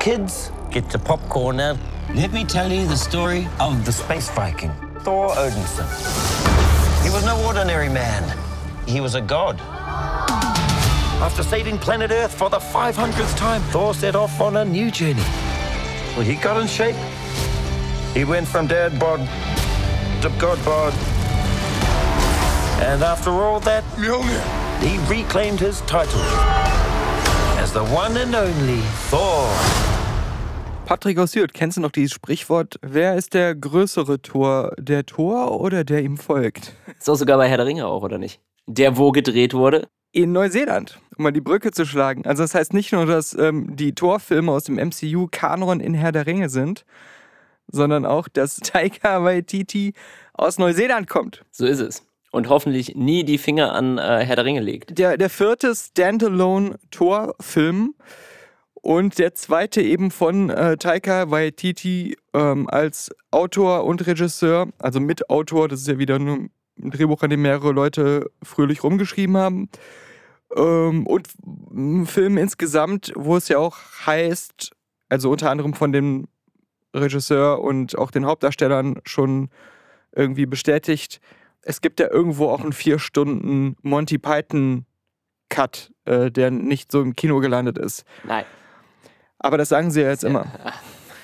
Kids, get the popcorn now. Let me tell you the story of the space Viking, Thor Odinson. He was no ordinary man. He was a god. After saving planet Earth for the 500th time, Thor set off on a new journey. Well, he got in shape. He went from dad bod to god bod. And after all that, he reclaimed his title as the one and only Thor. Patrick aus Sylt, kennst du noch dieses Sprichwort? Wer ist der größere Tor? Der Tor oder der ihm folgt? Ist auch sogar bei Herr der Ringe auch, oder nicht? Der, wo gedreht wurde? In Neuseeland, um mal die Brücke zu schlagen. Also das heißt nicht nur, dass ähm, die Torfilme aus dem MCU Kanon in Herr der Ringe sind, sondern auch, dass Taika Waititi aus Neuseeland kommt. So ist es. Und hoffentlich nie die Finger an äh, Herr der Ringe legt. Der, der vierte Standalone-Torfilm und der zweite eben von äh, Taika Waititi ähm, als Autor und Regisseur, also Mitautor, das ist ja wieder ein Drehbuch, an dem mehrere Leute fröhlich rumgeschrieben haben. Ähm, und ein Film insgesamt, wo es ja auch heißt, also unter anderem von dem Regisseur und auch den Hauptdarstellern schon irgendwie bestätigt, es gibt ja irgendwo auch einen vier Stunden Monty Python Cut, äh, der nicht so im Kino gelandet ist. Nein. Aber das sagen sie ja jetzt immer.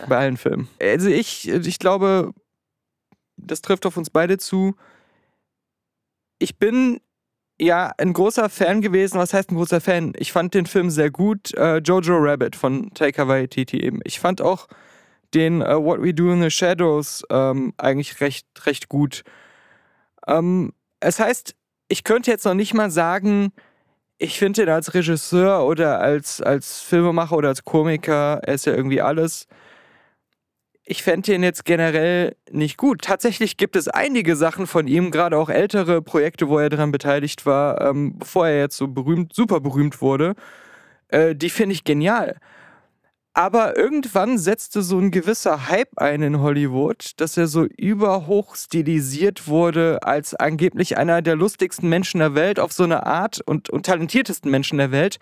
Bei allen Filmen. Also ich, ich glaube, das trifft auf uns beide zu. Ich bin ja ein großer Fan gewesen. Was heißt ein großer Fan? Ich fand den Film sehr gut. Äh, Jojo Rabbit von Taika Waititi eben. Ich fand auch den uh, What We Do in the Shadows ähm, eigentlich recht, recht gut. Ähm, es heißt, ich könnte jetzt noch nicht mal sagen, ich finde ihn als Regisseur oder als, als Filmemacher oder als Komiker, er ist ja irgendwie alles. Ich fände ihn jetzt generell nicht gut. Tatsächlich gibt es einige Sachen von ihm, gerade auch ältere Projekte, wo er daran beteiligt war, ähm, bevor er jetzt so berühmt, super berühmt wurde. Äh, die finde ich genial. Aber irgendwann setzte so ein gewisser Hype ein in Hollywood, dass er so überhoch stilisiert wurde als angeblich einer der lustigsten Menschen der Welt auf so eine Art und, und talentiertesten Menschen der Welt.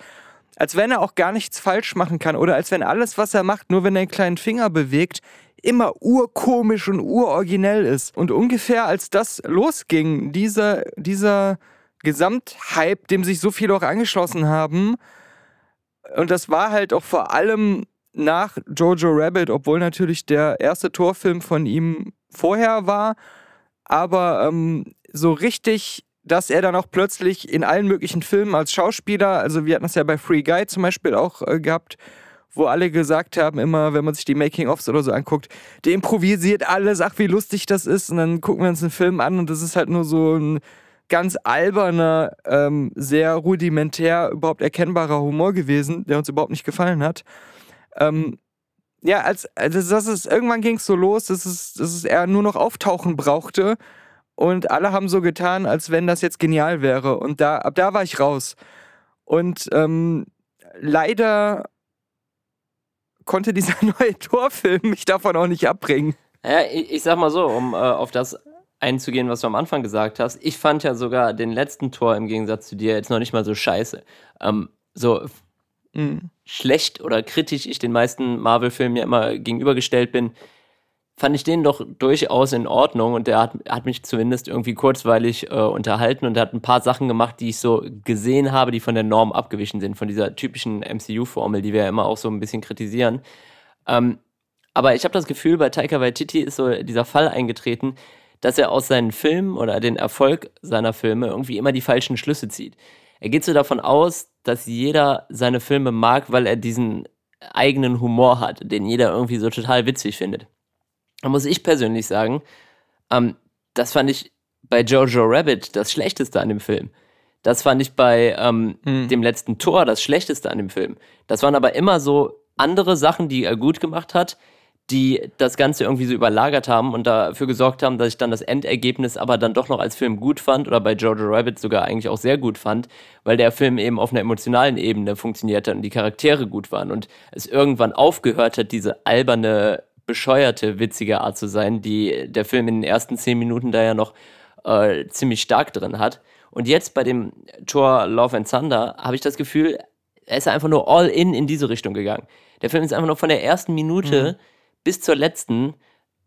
Als wenn er auch gar nichts falsch machen kann oder als wenn alles, was er macht, nur wenn er einen kleinen Finger bewegt, immer urkomisch und uroriginell ist. Und ungefähr als das losging, dieser, dieser Gesamthype, dem sich so viele auch angeschlossen haben, und das war halt auch vor allem nach Jojo Rabbit, obwohl natürlich der erste Torfilm von ihm vorher war, aber ähm, so richtig, dass er dann auch plötzlich in allen möglichen Filmen als Schauspieler, also wir hatten das ja bei Free Guy zum Beispiel auch äh, gehabt, wo alle gesagt haben, immer, wenn man sich die Making-ofs oder so anguckt, der improvisiert alles, ach, wie lustig das ist. Und dann gucken wir uns einen Film an und das ist halt nur so ein ganz alberner, ähm, sehr rudimentär überhaupt erkennbarer Humor gewesen, der uns überhaupt nicht gefallen hat. Ähm, ja, als, also das ist, irgendwann ging es so los, dass es, dass es er nur noch auftauchen brauchte. Und alle haben so getan, als wenn das jetzt genial wäre. Und da, ab da war ich raus. Und ähm, leider konnte dieser neue Torfilm mich davon auch nicht abbringen. Ja, ich, ich sag mal so, um äh, auf das einzugehen, was du am Anfang gesagt hast. Ich fand ja sogar den letzten Tor im Gegensatz zu dir jetzt noch nicht mal so scheiße. Ähm, so mhm. Schlecht oder kritisch ich den meisten Marvel-Filmen ja immer gegenübergestellt bin, fand ich den doch durchaus in Ordnung und der hat, hat mich zumindest irgendwie kurzweilig äh, unterhalten und hat ein paar Sachen gemacht, die ich so gesehen habe, die von der Norm abgewichen sind, von dieser typischen MCU-Formel, die wir ja immer auch so ein bisschen kritisieren. Ähm, aber ich habe das Gefühl, bei Taika Waititi ist so dieser Fall eingetreten, dass er aus seinen Filmen oder den Erfolg seiner Filme irgendwie immer die falschen Schlüsse zieht. Er geht so davon aus, dass jeder seine Filme mag, weil er diesen eigenen Humor hat, den jeder irgendwie so total witzig findet. Da muss ich persönlich sagen, ähm, das fand ich bei Jojo Rabbit das Schlechteste an dem Film. Das fand ich bei ähm, hm. dem letzten Tor das Schlechteste an dem Film. Das waren aber immer so andere Sachen, die er gut gemacht hat, die das Ganze irgendwie so überlagert haben und dafür gesorgt haben, dass ich dann das Endergebnis aber dann doch noch als Film gut fand oder bei Jojo Rabbit sogar eigentlich auch sehr gut fand, weil der Film eben auf einer emotionalen Ebene funktionierte und die Charaktere gut waren und es irgendwann aufgehört hat, diese alberne, bescheuerte, witzige Art zu sein, die der Film in den ersten zehn Minuten da ja noch äh, ziemlich stark drin hat. Und jetzt bei dem Tor Love and Thunder habe ich das Gefühl, er ist einfach nur all in in diese Richtung gegangen. Der Film ist einfach nur von der ersten Minute mhm. Bis zur letzten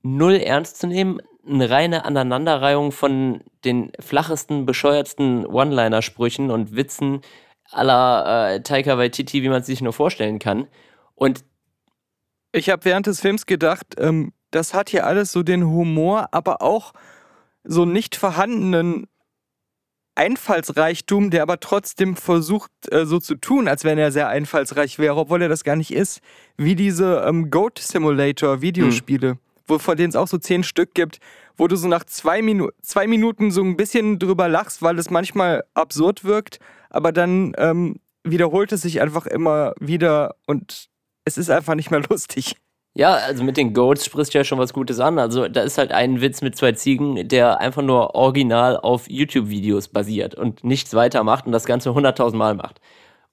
null ernst zu nehmen. Eine reine Aneinanderreihung von den flachesten, bescheuertsten One-Liner-Sprüchen und Witzen aller äh, Taika Waititi, wie man es sich nur vorstellen kann. Und ich habe während des Films gedacht, ähm, das hat hier alles so den Humor, aber auch so nicht vorhandenen Einfallsreichtum, der aber trotzdem versucht, äh, so zu tun, als wenn er sehr einfallsreich wäre, obwohl er das gar nicht ist. Wie diese ähm, Goat Simulator Videospiele, hm. wo, von denen es auch so zehn Stück gibt, wo du so nach zwei, Minu zwei Minuten so ein bisschen drüber lachst, weil es manchmal absurd wirkt, aber dann ähm, wiederholt es sich einfach immer wieder und es ist einfach nicht mehr lustig. Ja, also mit den Goats sprichst du ja schon was Gutes an. Also da ist halt ein Witz mit zwei Ziegen, der einfach nur original auf YouTube-Videos basiert und nichts weiter macht und das Ganze hunderttausend Mal macht.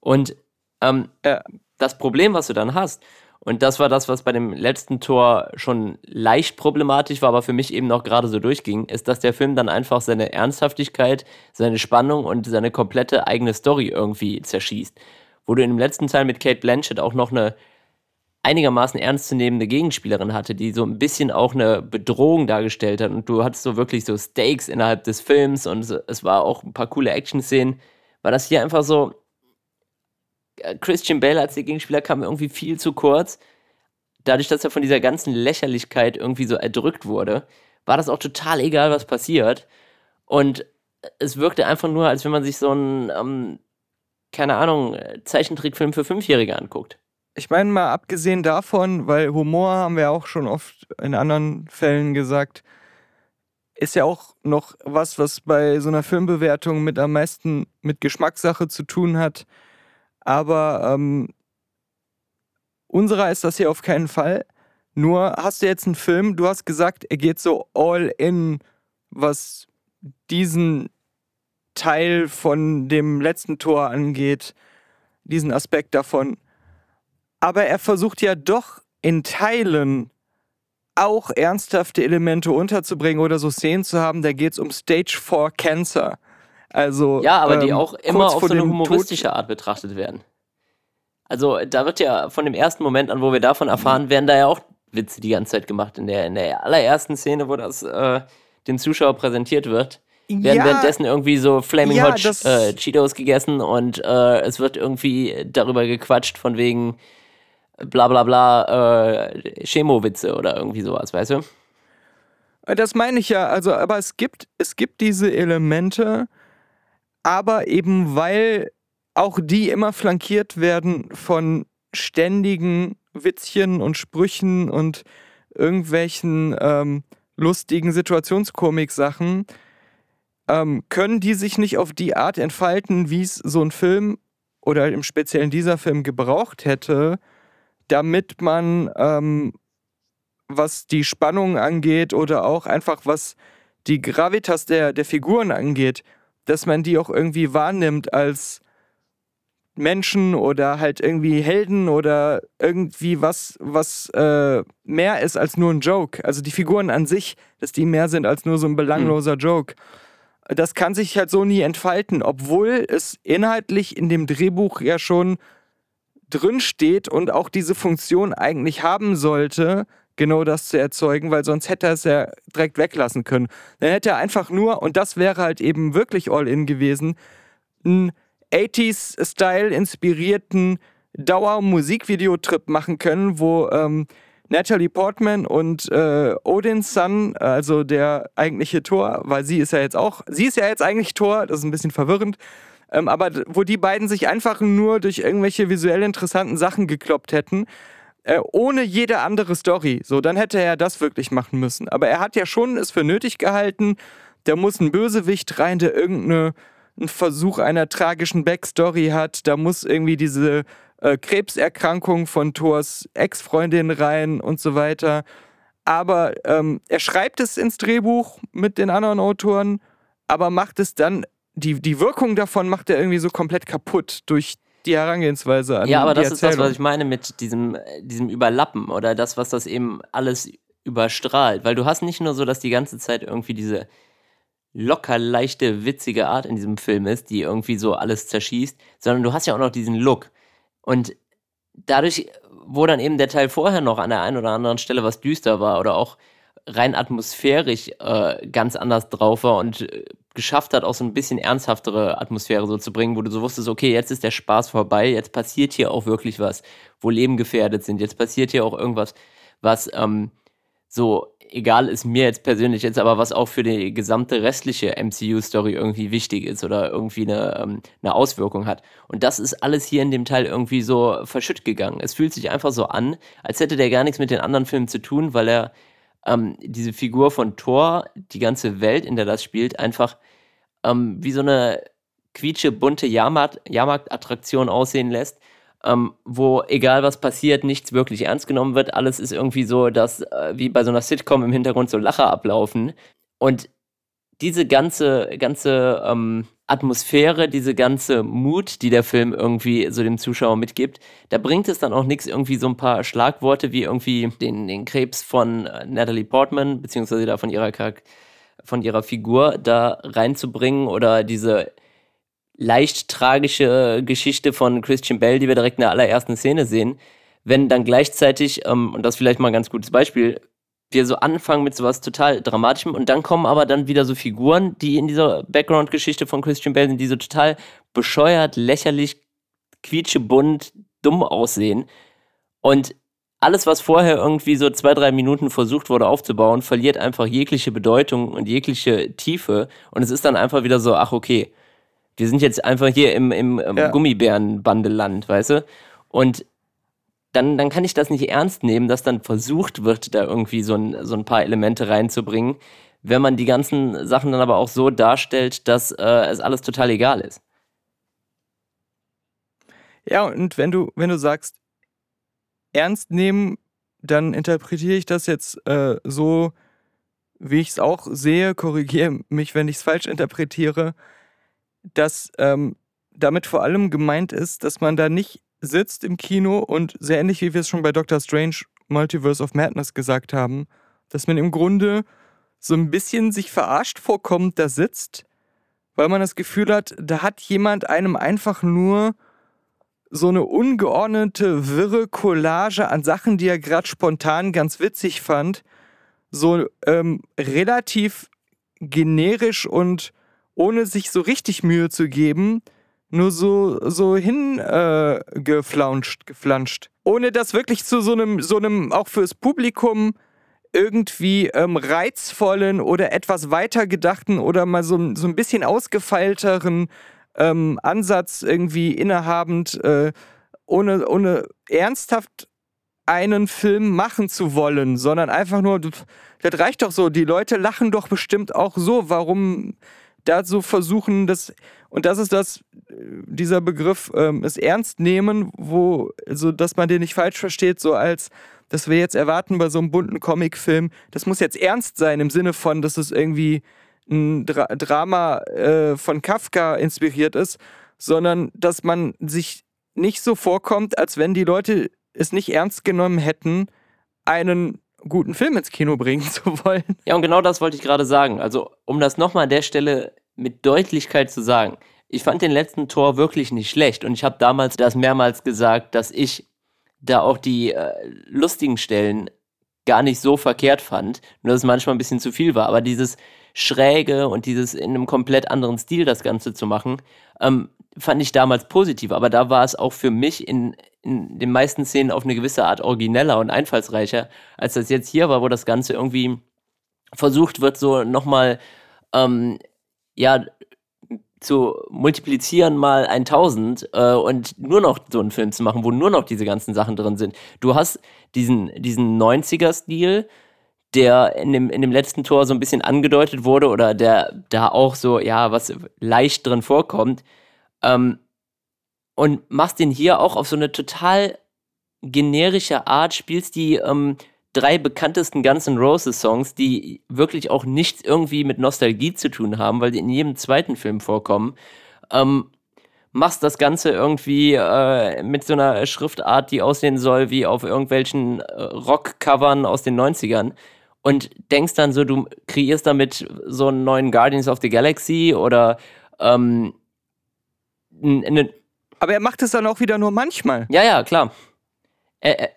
Und ähm, äh, das Problem, was du dann hast, und das war das, was bei dem letzten Tor schon leicht problematisch war, aber für mich eben noch gerade so durchging, ist, dass der Film dann einfach seine Ernsthaftigkeit, seine Spannung und seine komplette eigene Story irgendwie zerschießt. Wo du in dem letzten Teil mit Kate Blanchett auch noch eine einigermaßen ernstzunehmende Gegenspielerin hatte, die so ein bisschen auch eine Bedrohung dargestellt hat. Und du hattest so wirklich so Stakes innerhalb des Films und es war auch ein paar coole Action-Szenen. War das hier einfach so. Äh, Christian Bale als der Gegenspieler kam irgendwie viel zu kurz. Dadurch, dass er von dieser ganzen Lächerlichkeit irgendwie so erdrückt wurde, war das auch total egal, was passiert. Und es wirkte einfach nur, als wenn man sich so einen, ähm, keine Ahnung, Zeichentrickfilm für Fünfjährige anguckt ich meine mal abgesehen davon, weil Humor haben wir auch schon oft in anderen Fällen gesagt, ist ja auch noch was, was bei so einer Filmbewertung mit am meisten mit Geschmackssache zu tun hat. Aber ähm, unserer ist das hier auf keinen Fall. Nur hast du jetzt einen Film, du hast gesagt, er geht so all in, was diesen Teil von dem letzten Tor angeht, diesen Aspekt davon aber er versucht ja doch in Teilen auch ernsthafte Elemente unterzubringen oder so Szenen zu haben, da geht es um Stage 4 Cancer. Also, ja, aber ähm, die auch immer auf so eine humoristische Tod Art betrachtet werden. Also da wird ja von dem ersten Moment an, wo wir davon erfahren, werden da ja auch Witze die ganze Zeit gemacht. In der, in der allerersten Szene, wo das äh, dem Zuschauer präsentiert wird, werden ja, währenddessen irgendwie so Flaming ja, Hot äh, Cheetos gegessen und äh, es wird irgendwie darüber gequatscht von wegen, bla bla bla äh, Chemowitze oder irgendwie sowas, weißt du? Äh, das meine ich ja, also, aber es gibt, es gibt diese Elemente, aber eben weil auch die immer flankiert werden von ständigen Witzchen und Sprüchen und irgendwelchen ähm, lustigen Situationskomik-Sachen, ähm, können die sich nicht auf die Art entfalten, wie es so ein Film oder im Speziellen dieser Film gebraucht hätte, damit man, ähm, was die Spannung angeht oder auch einfach was die Gravitas der, der Figuren angeht, dass man die auch irgendwie wahrnimmt als Menschen oder halt irgendwie Helden oder irgendwie was, was äh, mehr ist als nur ein Joke. Also die Figuren an sich, dass die mehr sind als nur so ein belangloser mhm. Joke. Das kann sich halt so nie entfalten, obwohl es inhaltlich in dem Drehbuch ja schon drin steht und auch diese Funktion eigentlich haben sollte, genau das zu erzeugen, weil sonst hätte er es ja direkt weglassen können. Dann hätte er einfach nur, und das wäre halt eben wirklich All-In gewesen, einen 80s-Style inspirierten Dauer-Musikvideotrip machen können, wo ähm, Natalie Portman und äh, Odin's Son, also der eigentliche Tor, weil sie ist ja jetzt auch, sie ist ja jetzt eigentlich Tor, das ist ein bisschen verwirrend, ähm, aber wo die beiden sich einfach nur durch irgendwelche visuell interessanten Sachen gekloppt hätten, äh, ohne jede andere Story. So, dann hätte er das wirklich machen müssen. Aber er hat ja schon es für nötig gehalten, da muss ein Bösewicht rein, der irgendeinen Versuch einer tragischen Backstory hat. Da muss irgendwie diese äh, Krebserkrankung von Thors Ex-Freundin rein und so weiter. Aber ähm, er schreibt es ins Drehbuch mit den anderen Autoren, aber macht es dann die, die Wirkung davon macht er irgendwie so komplett kaputt durch die Herangehensweise an Ja, aber das Erzählung. ist das, was ich meine mit diesem, diesem Überlappen oder das, was das eben alles überstrahlt. Weil du hast nicht nur so, dass die ganze Zeit irgendwie diese locker leichte, witzige Art in diesem Film ist, die irgendwie so alles zerschießt, sondern du hast ja auch noch diesen Look. Und dadurch, wo dann eben der Teil vorher noch an der einen oder anderen Stelle was düster war oder auch rein atmosphärisch äh, ganz anders drauf war und äh, geschafft hat, auch so ein bisschen ernsthaftere Atmosphäre so zu bringen, wo du so wusstest, okay, jetzt ist der Spaß vorbei, jetzt passiert hier auch wirklich was, wo Leben gefährdet sind, jetzt passiert hier auch irgendwas, was ähm, so egal ist mir jetzt persönlich jetzt, aber was auch für die gesamte restliche MCU-Story irgendwie wichtig ist oder irgendwie eine, ähm, eine Auswirkung hat. Und das ist alles hier in dem Teil irgendwie so verschütt gegangen. Es fühlt sich einfach so an, als hätte der gar nichts mit den anderen Filmen zu tun, weil er ähm, diese Figur von Thor, die ganze Welt, in der das spielt, einfach ähm, wie so eine quietsche, bunte Jahrmarkt, Jahrmarktattraktion aussehen lässt, ähm, wo egal was passiert, nichts wirklich ernst genommen wird. Alles ist irgendwie so, dass äh, wie bei so einer Sitcom im Hintergrund so Lacher ablaufen. Und diese ganze, ganze ähm, Atmosphäre, diese ganze Mut, die der Film irgendwie so dem Zuschauer mitgibt, da bringt es dann auch nichts, irgendwie so ein paar Schlagworte wie irgendwie den, den Krebs von äh, Natalie Portman, beziehungsweise da von ihrer, von ihrer Figur da reinzubringen oder diese leicht tragische Geschichte von Christian Bell, die wir direkt in der allerersten Szene sehen, wenn dann gleichzeitig, ähm, und das vielleicht mal ein ganz gutes Beispiel, wir so anfangen mit sowas total Dramatischem und dann kommen aber dann wieder so Figuren, die in dieser Background-Geschichte von Christian Bale sind, die so total bescheuert, lächerlich, quietschebunt, dumm aussehen. Und alles, was vorher irgendwie so zwei, drei Minuten versucht wurde aufzubauen, verliert einfach jegliche Bedeutung und jegliche Tiefe. Und es ist dann einfach wieder so, ach okay, wir sind jetzt einfach hier im, im, im ja. Gummibärenbandeland, weißt du? Und dann, dann kann ich das nicht ernst nehmen, dass dann versucht wird, da irgendwie so ein, so ein paar Elemente reinzubringen, wenn man die ganzen Sachen dann aber auch so darstellt, dass äh, es alles total egal ist. Ja, und wenn du, wenn du sagst, ernst nehmen, dann interpretiere ich das jetzt äh, so, wie ich es auch sehe, korrigiere mich, wenn ich es falsch interpretiere, dass ähm, damit vor allem gemeint ist, dass man da nicht sitzt im Kino und sehr ähnlich wie wir es schon bei Doctor Strange Multiverse of Madness gesagt haben, dass man im Grunde so ein bisschen sich verarscht vorkommt, da sitzt, weil man das Gefühl hat, da hat jemand einem einfach nur so eine ungeordnete, wirre Collage an Sachen, die er gerade spontan ganz witzig fand, so ähm, relativ generisch und ohne sich so richtig Mühe zu geben, nur so, so hingeflanscht, äh, geflanscht. Ohne das wirklich zu so einem, so einem, auch fürs Publikum irgendwie ähm, reizvollen oder etwas weitergedachten oder mal so, so ein bisschen ausgefeilteren ähm, Ansatz irgendwie innehabend, äh, ohne, ohne ernsthaft einen Film machen zu wollen, sondern einfach nur, das reicht doch so, die Leute lachen doch bestimmt auch so, warum da so versuchen, das, und das ist das, äh, dieser Begriff, ähm, es ernst nehmen, wo, also, dass man den nicht falsch versteht, so als, dass wir jetzt erwarten bei so einem bunten Comicfilm, das muss jetzt ernst sein im Sinne von, dass es irgendwie ein Dra Drama äh, von Kafka inspiriert ist, sondern dass man sich nicht so vorkommt, als wenn die Leute es nicht ernst genommen hätten, einen guten Film ins Kino bringen zu wollen. Ja, und genau das wollte ich gerade sagen. Also, um das nochmal an der Stelle mit Deutlichkeit zu sagen, ich fand den letzten Tor wirklich nicht schlecht und ich habe damals das mehrmals gesagt, dass ich da auch die äh, lustigen Stellen gar nicht so verkehrt fand, nur dass es manchmal ein bisschen zu viel war. Aber dieses Schräge und dieses in einem komplett anderen Stil das Ganze zu machen, ähm, fand ich damals positiv. Aber da war es auch für mich in, in den meisten Szenen auf eine gewisse Art origineller und einfallsreicher, als das jetzt hier war, wo das Ganze irgendwie versucht wird, so nochmal, ähm, ja, zu multiplizieren mal 1000 äh, und nur noch so einen Film zu machen, wo nur noch diese ganzen Sachen drin sind. Du hast diesen, diesen 90er-Stil, der in dem, in dem letzten Tor so ein bisschen angedeutet wurde oder der da auch so, ja, was leicht drin vorkommt. Ähm, und machst den hier auch auf so eine total generische Art, spielst die ähm, drei bekanntesten Guns N' Roses Songs, die wirklich auch nichts irgendwie mit Nostalgie zu tun haben, weil die in jedem zweiten Film vorkommen. Ähm, machst das Ganze irgendwie äh, mit so einer Schriftart, die aussehen soll wie auf irgendwelchen äh, Rock-Covern aus den 90ern und denkst dann so, du kreierst damit so einen neuen Guardians of the Galaxy oder ähm, eine Aber er macht es dann auch wieder nur manchmal. Ja, ja, klar. Äh.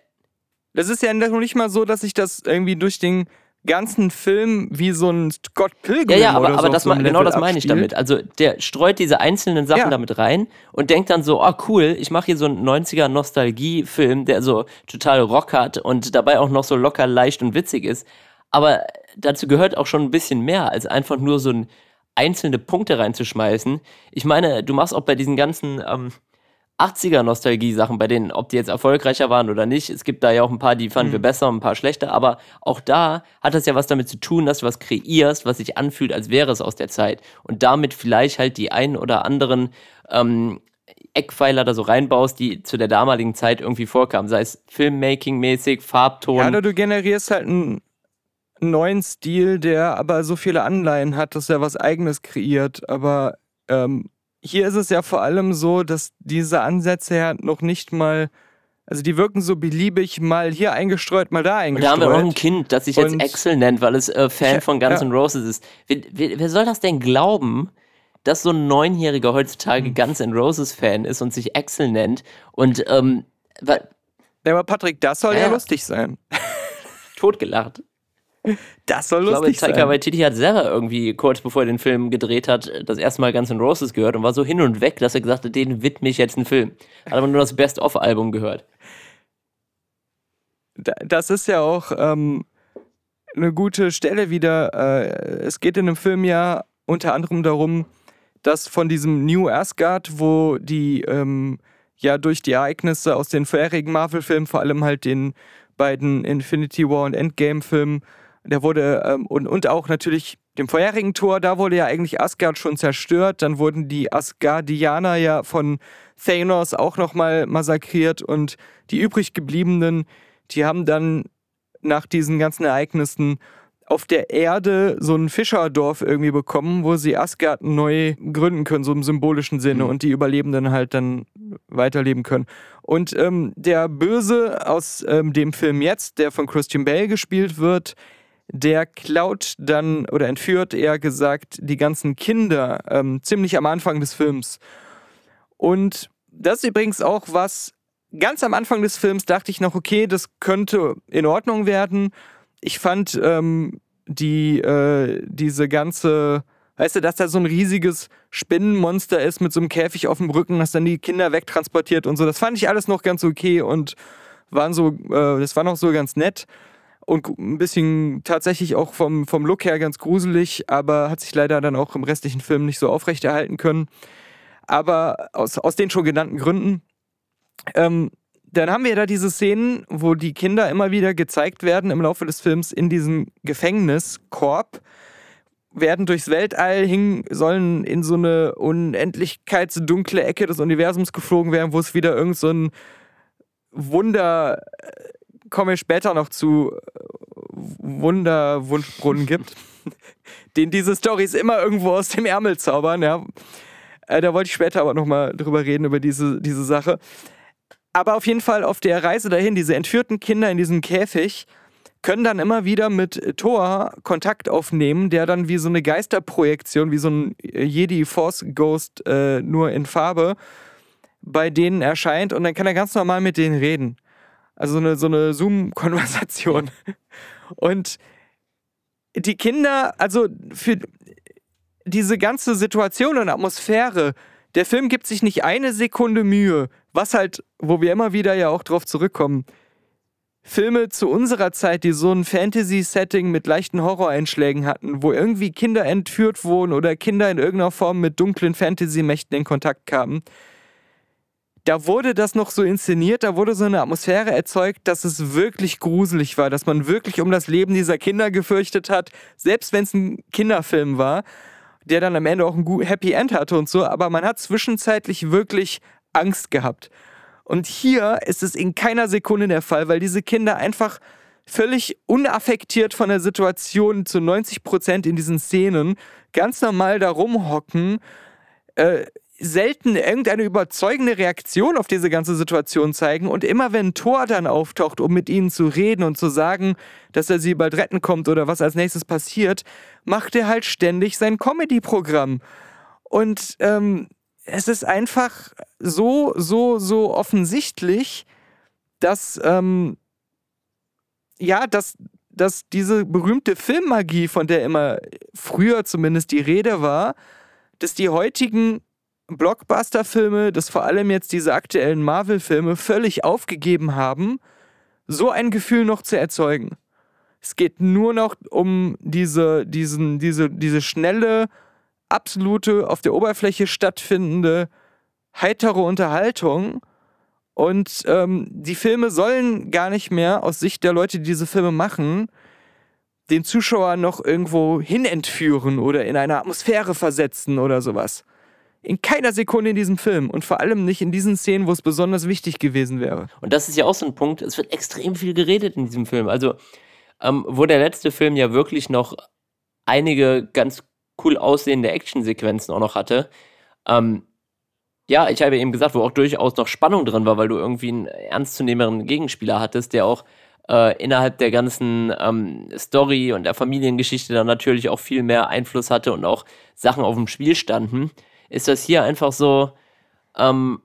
Das ist ja noch nicht mal so, dass ich das irgendwie durch den ganzen Film wie so ein Scott Pilgrim Ja, ja, aber, aber so das, so genau das meine ich damit. Also der streut diese einzelnen Sachen ja. damit rein und denkt dann so, ah cool, ich mache hier so einen 90er Nostalgie-Film, der so total Rock hat und dabei auch noch so locker leicht und witzig ist. Aber dazu gehört auch schon ein bisschen mehr, als einfach nur so ein einzelne Punkte reinzuschmeißen. Ich meine, du machst auch bei diesen ganzen ähm, 80er-Nostalgie-Sachen, bei denen, ob die jetzt erfolgreicher waren oder nicht. Es gibt da ja auch ein paar, die fanden mhm. wir besser und ein paar schlechter, aber auch da hat das ja was damit zu tun, dass du was kreierst, was sich anfühlt, als wäre es aus der Zeit. Und damit vielleicht halt die einen oder anderen ähm, Eckpfeiler da so reinbaust, die zu der damaligen Zeit irgendwie vorkamen. Sei es Filmmaking-mäßig, Farbton. Ja, oder du generierst halt einen neuen Stil, der aber so viele Anleihen hat, dass er was Eigenes kreiert. Aber ähm, hier ist es ja vor allem so, dass diese Ansätze ja noch nicht mal, also die wirken so beliebig, mal hier eingestreut, mal da eingestreut. Und da haben wir noch ein Kind, das sich jetzt Und Axel nennt, weil es äh, Fan von Guns N' ja. Roses ist. Wer, wer, wer, soll das denn glauben, dass so ein Neunjähriger heutzutage mhm. Guns N' Roses Fan ist und sich Axel nennt? Und, ähm, ja, aber Patrick, das soll ja, ja lustig sein. Totgelacht. Das soll lustig ich glaube, Taika Waititi hat selber irgendwie kurz bevor er den Film gedreht hat, das erste Mal Guns N' Roses gehört und war so hin und weg, dass er gesagt hat, den widme ich jetzt einen Film. Hat aber nur das Best-of-Album gehört. Das ist ja auch ähm, eine gute Stelle wieder. Äh, es geht in dem Film ja unter anderem darum, dass von diesem New Asgard, wo die ähm, ja durch die Ereignisse aus den vorherigen Marvel-Filmen, vor allem halt den beiden Infinity War und Endgame-Filmen, der wurde, ähm, und, und auch natürlich dem vorherigen Tor, da wurde ja eigentlich Asgard schon zerstört. Dann wurden die Asgardianer ja von Thanos auch nochmal massakriert und die übrig gebliebenen, die haben dann nach diesen ganzen Ereignissen auf der Erde so ein Fischerdorf irgendwie bekommen, wo sie Asgard neu gründen können, so im symbolischen Sinne, mhm. und die Überlebenden halt dann weiterleben können. Und ähm, der Böse aus ähm, dem Film jetzt, der von Christian Bale gespielt wird, der klaut dann oder entführt eher gesagt die ganzen Kinder ähm, ziemlich am Anfang des Films. Und das ist übrigens auch was, ganz am Anfang des Films dachte ich noch, okay, das könnte in Ordnung werden. Ich fand ähm, die, äh, diese ganze, weißt du, dass da so ein riesiges Spinnenmonster ist mit so einem Käfig auf dem Rücken, das dann die Kinder wegtransportiert und so, das fand ich alles noch ganz okay und waren so, äh, das war noch so ganz nett und ein bisschen tatsächlich auch vom, vom Look her ganz gruselig, aber hat sich leider dann auch im restlichen Film nicht so aufrechterhalten können. Aber aus, aus den schon genannten Gründen. Ähm, dann haben wir da diese Szenen, wo die Kinder immer wieder gezeigt werden im Laufe des Films in diesem Gefängniskorb, werden durchs Weltall hingen, sollen in so eine unendlichkeitsdunkle Ecke des Universums geflogen werden, wo es wieder irgend so ein Wunder kommen wir später noch zu äh, Wunderwunschbrunnen gibt, den diese Stories immer irgendwo aus dem Ärmel zaubern, ja. Äh, da wollte ich später aber nochmal drüber reden, über diese, diese Sache. Aber auf jeden Fall auf der Reise dahin, diese entführten Kinder in diesem Käfig können dann immer wieder mit Thor Kontakt aufnehmen, der dann wie so eine Geisterprojektion, wie so ein Jedi Force Ghost äh, nur in Farbe bei denen erscheint und dann kann er ganz normal mit denen reden. Also so eine, so eine Zoom-Konversation. Und die Kinder, also für diese ganze Situation und Atmosphäre, der Film gibt sich nicht eine Sekunde Mühe, was halt, wo wir immer wieder ja auch drauf zurückkommen. Filme zu unserer Zeit, die so ein Fantasy-Setting mit leichten Horroreinschlägen hatten, wo irgendwie Kinder entführt wurden oder Kinder in irgendeiner Form mit dunklen Fantasy-Mächten in Kontakt kamen, da wurde das noch so inszeniert, da wurde so eine Atmosphäre erzeugt, dass es wirklich gruselig war, dass man wirklich um das Leben dieser Kinder gefürchtet hat, selbst wenn es ein Kinderfilm war, der dann am Ende auch ein Happy End hatte und so, aber man hat zwischenzeitlich wirklich Angst gehabt. Und hier ist es in keiner Sekunde der Fall, weil diese Kinder einfach völlig unaffektiert von der Situation zu 90 Prozent in diesen Szenen ganz normal da rumhocken, äh, selten irgendeine überzeugende Reaktion auf diese ganze Situation zeigen und immer wenn Thor dann auftaucht, um mit ihnen zu reden und zu sagen, dass er sie bald retten kommt oder was als nächstes passiert, macht er halt ständig sein Comedy-Programm. Und ähm, es ist einfach so, so, so offensichtlich, dass, ähm, ja, dass, dass diese berühmte Filmmagie, von der immer früher zumindest die Rede war, dass die heutigen Blockbuster-Filme, dass vor allem jetzt diese aktuellen Marvel-Filme völlig aufgegeben haben, so ein Gefühl noch zu erzeugen. Es geht nur noch um diese, diesen, diese, diese schnelle, absolute, auf der Oberfläche stattfindende, heitere Unterhaltung. Und ähm, die Filme sollen gar nicht mehr aus Sicht der Leute, die diese Filme machen, den Zuschauer noch irgendwo hinentführen oder in eine Atmosphäre versetzen oder sowas. In keiner Sekunde in diesem Film und vor allem nicht in diesen Szenen, wo es besonders wichtig gewesen wäre. Und das ist ja auch so ein Punkt, es wird extrem viel geredet in diesem Film. Also, ähm, wo der letzte Film ja wirklich noch einige ganz cool aussehende Actionsequenzen auch noch hatte. Ähm, ja, ich habe eben gesagt, wo auch durchaus noch Spannung drin war, weil du irgendwie einen ernstzunehmenden Gegenspieler hattest, der auch äh, innerhalb der ganzen ähm, Story und der Familiengeschichte dann natürlich auch viel mehr Einfluss hatte und auch Sachen auf dem Spiel standen, ist das hier einfach so, ähm,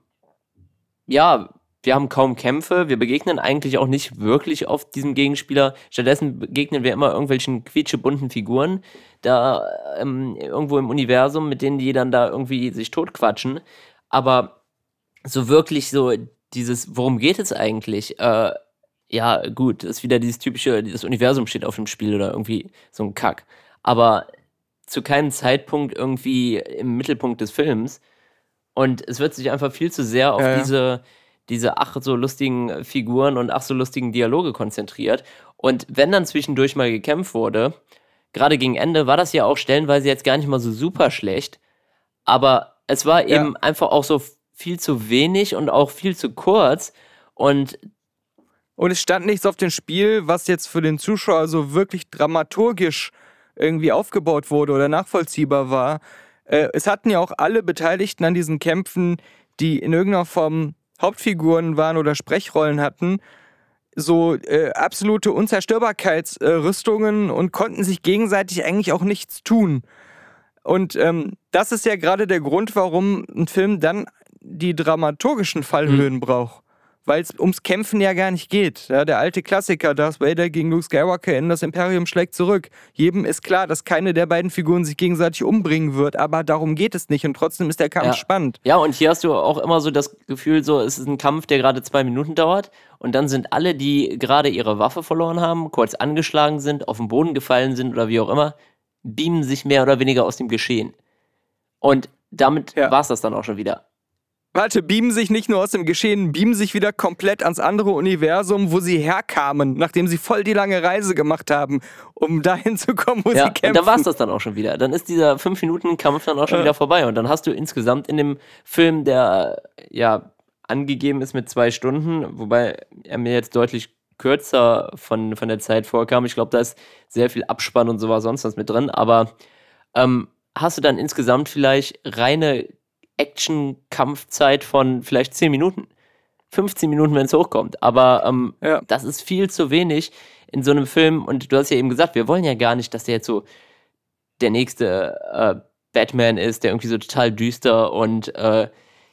ja, wir haben kaum Kämpfe, wir begegnen eigentlich auch nicht wirklich oft diesem Gegenspieler. Stattdessen begegnen wir immer irgendwelchen quietschebunten Figuren, da ähm, irgendwo im Universum, mit denen die dann da irgendwie sich totquatschen. Aber so wirklich so dieses, worum geht es eigentlich? Äh, ja, gut, ist wieder dieses typische, das Universum steht auf dem Spiel oder irgendwie so ein Kack. Aber zu keinem Zeitpunkt irgendwie im Mittelpunkt des Films. Und es wird sich einfach viel zu sehr auf ja. diese diese ach so lustigen Figuren und ach so lustigen Dialoge konzentriert. Und wenn dann zwischendurch mal gekämpft wurde, gerade gegen Ende, war das ja auch stellenweise jetzt gar nicht mal so super schlecht. Aber es war eben ja. einfach auch so viel zu wenig und auch viel zu kurz. Und und es stand nichts auf dem Spiel, was jetzt für den Zuschauer so wirklich dramaturgisch irgendwie aufgebaut wurde oder nachvollziehbar war. Äh, es hatten ja auch alle Beteiligten an diesen Kämpfen, die in irgendeiner Form Hauptfiguren waren oder Sprechrollen hatten, so äh, absolute Unzerstörbarkeitsrüstungen und konnten sich gegenseitig eigentlich auch nichts tun. Und ähm, das ist ja gerade der Grund, warum ein Film dann die dramaturgischen Fallhöhen mhm. braucht weil es ums Kämpfen ja gar nicht geht. Ja, der alte Klassiker, Darth Vader gegen Luke Skywalker in das Imperium schlägt zurück. Jedem ist klar, dass keine der beiden Figuren sich gegenseitig umbringen wird, aber darum geht es nicht und trotzdem ist der Kampf ja. spannend. Ja, und hier hast du auch immer so das Gefühl, so es ist ein Kampf, der gerade zwei Minuten dauert und dann sind alle, die gerade ihre Waffe verloren haben, kurz angeschlagen sind, auf den Boden gefallen sind oder wie auch immer, beamen sich mehr oder weniger aus dem Geschehen. Und damit ja. war es das dann auch schon wieder. Warte, beamen sich nicht nur aus dem Geschehen, beamen sich wieder komplett ans andere Universum, wo sie herkamen, nachdem sie voll die lange Reise gemacht haben, um dahin zu kommen, wo ja, sie kämpfen. Und da war es das dann auch schon wieder. Dann ist dieser 5-Minuten-Kampf dann auch schon ja. wieder vorbei. Und dann hast du insgesamt in dem Film, der ja angegeben ist mit zwei Stunden, wobei er mir jetzt deutlich kürzer von, von der Zeit vorkam. Ich glaube, da ist sehr viel Abspann und so war sonst was mit drin. Aber ähm, hast du dann insgesamt vielleicht reine Action-Kampfzeit von vielleicht 10 Minuten. 15 Minuten, wenn es hochkommt. Aber ähm, ja. das ist viel zu wenig in so einem Film. Und du hast ja eben gesagt, wir wollen ja gar nicht, dass der jetzt so der nächste äh, Batman ist, der irgendwie so total düster und äh,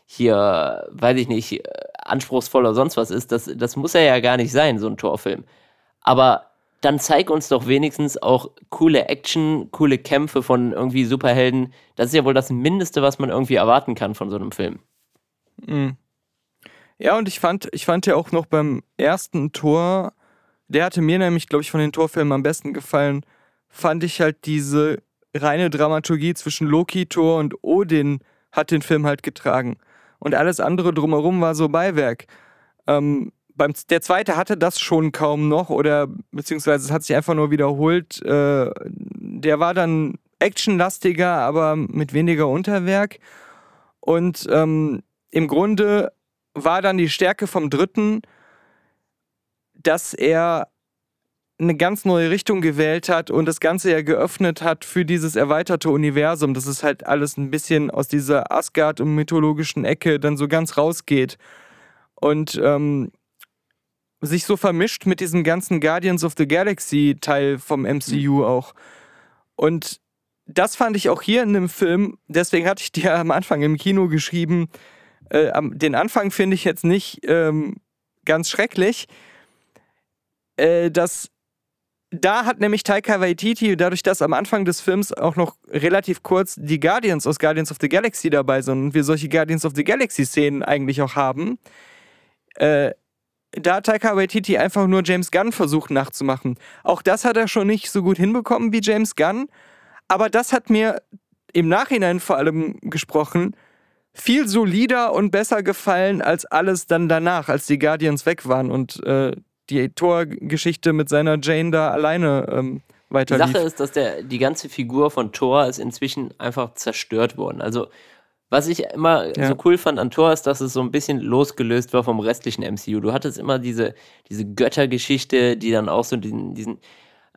hier, weiß ich nicht, anspruchsvoll oder sonst was ist. Das, das muss er ja gar nicht sein, so ein Torfilm. Aber dann zeig uns doch wenigstens auch coole Action, coole Kämpfe von irgendwie Superhelden. Das ist ja wohl das Mindeste, was man irgendwie erwarten kann von so einem Film. Mhm. Ja, und ich fand, ich fand ja auch noch beim ersten Tor, der hatte mir nämlich, glaube ich, von den Torfilmen am besten gefallen, fand ich halt diese reine Dramaturgie zwischen Loki, Thor und Odin hat den Film halt getragen. Und alles andere drumherum war so Beiwerk. Ähm, beim, der zweite hatte das schon kaum noch oder beziehungsweise es hat sich einfach nur wiederholt. Äh, der war dann actionlastiger, aber mit weniger Unterwerk. Und ähm, im Grunde war dann die Stärke vom dritten, dass er eine ganz neue Richtung gewählt hat und das Ganze ja geöffnet hat für dieses erweiterte Universum, dass es halt alles ein bisschen aus dieser Asgard- und mythologischen Ecke dann so ganz rausgeht. Und ähm, sich so vermischt mit diesem ganzen Guardians of the Galaxy Teil vom MCU mhm. auch. Und das fand ich auch hier in dem Film, deswegen hatte ich dir am Anfang im Kino geschrieben, äh, den Anfang finde ich jetzt nicht ähm, ganz schrecklich. Äh, dass da hat nämlich Taika Waititi, dadurch, dass am Anfang des Films auch noch relativ kurz die Guardians aus Guardians of the Galaxy dabei sind und wir solche Guardians of the Galaxy-Szenen eigentlich auch haben, äh, da hat Taika Waititi einfach nur James Gunn versucht nachzumachen. Auch das hat er schon nicht so gut hinbekommen wie James Gunn, aber das hat mir im Nachhinein vor allem gesprochen viel solider und besser gefallen als alles dann danach, als die Guardians weg waren und äh, die Thor-Geschichte mit seiner Jane da alleine ähm, weiter. Die Sache ist, dass der, die ganze Figur von Thor ist inzwischen einfach zerstört worden. Also, was ich immer ja. so cool fand an Thor ist, dass es so ein bisschen losgelöst war vom restlichen MCU. Du hattest immer diese, diese Göttergeschichte, die dann auch so diesen, diesen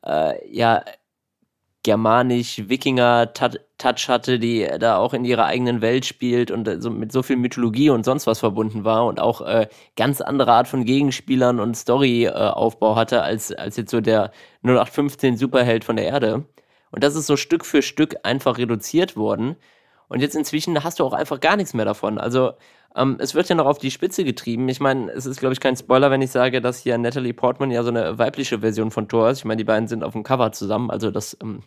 äh, ja, germanisch-Wikinger-Touch hatte, die da auch in ihrer eigenen Welt spielt und so mit so viel Mythologie und sonst was verbunden war und auch äh, ganz andere Art von Gegenspielern und Storyaufbau äh, hatte als, als jetzt so der 0815 Superheld von der Erde. Und das ist so Stück für Stück einfach reduziert worden. Und jetzt inzwischen hast du auch einfach gar nichts mehr davon. Also ähm, es wird ja noch auf die Spitze getrieben. Ich meine, es ist, glaube ich, kein Spoiler, wenn ich sage, dass hier Natalie Portman ja so eine weibliche Version von Thor ist. Ich meine, die beiden sind auf dem Cover zusammen, also das ähm,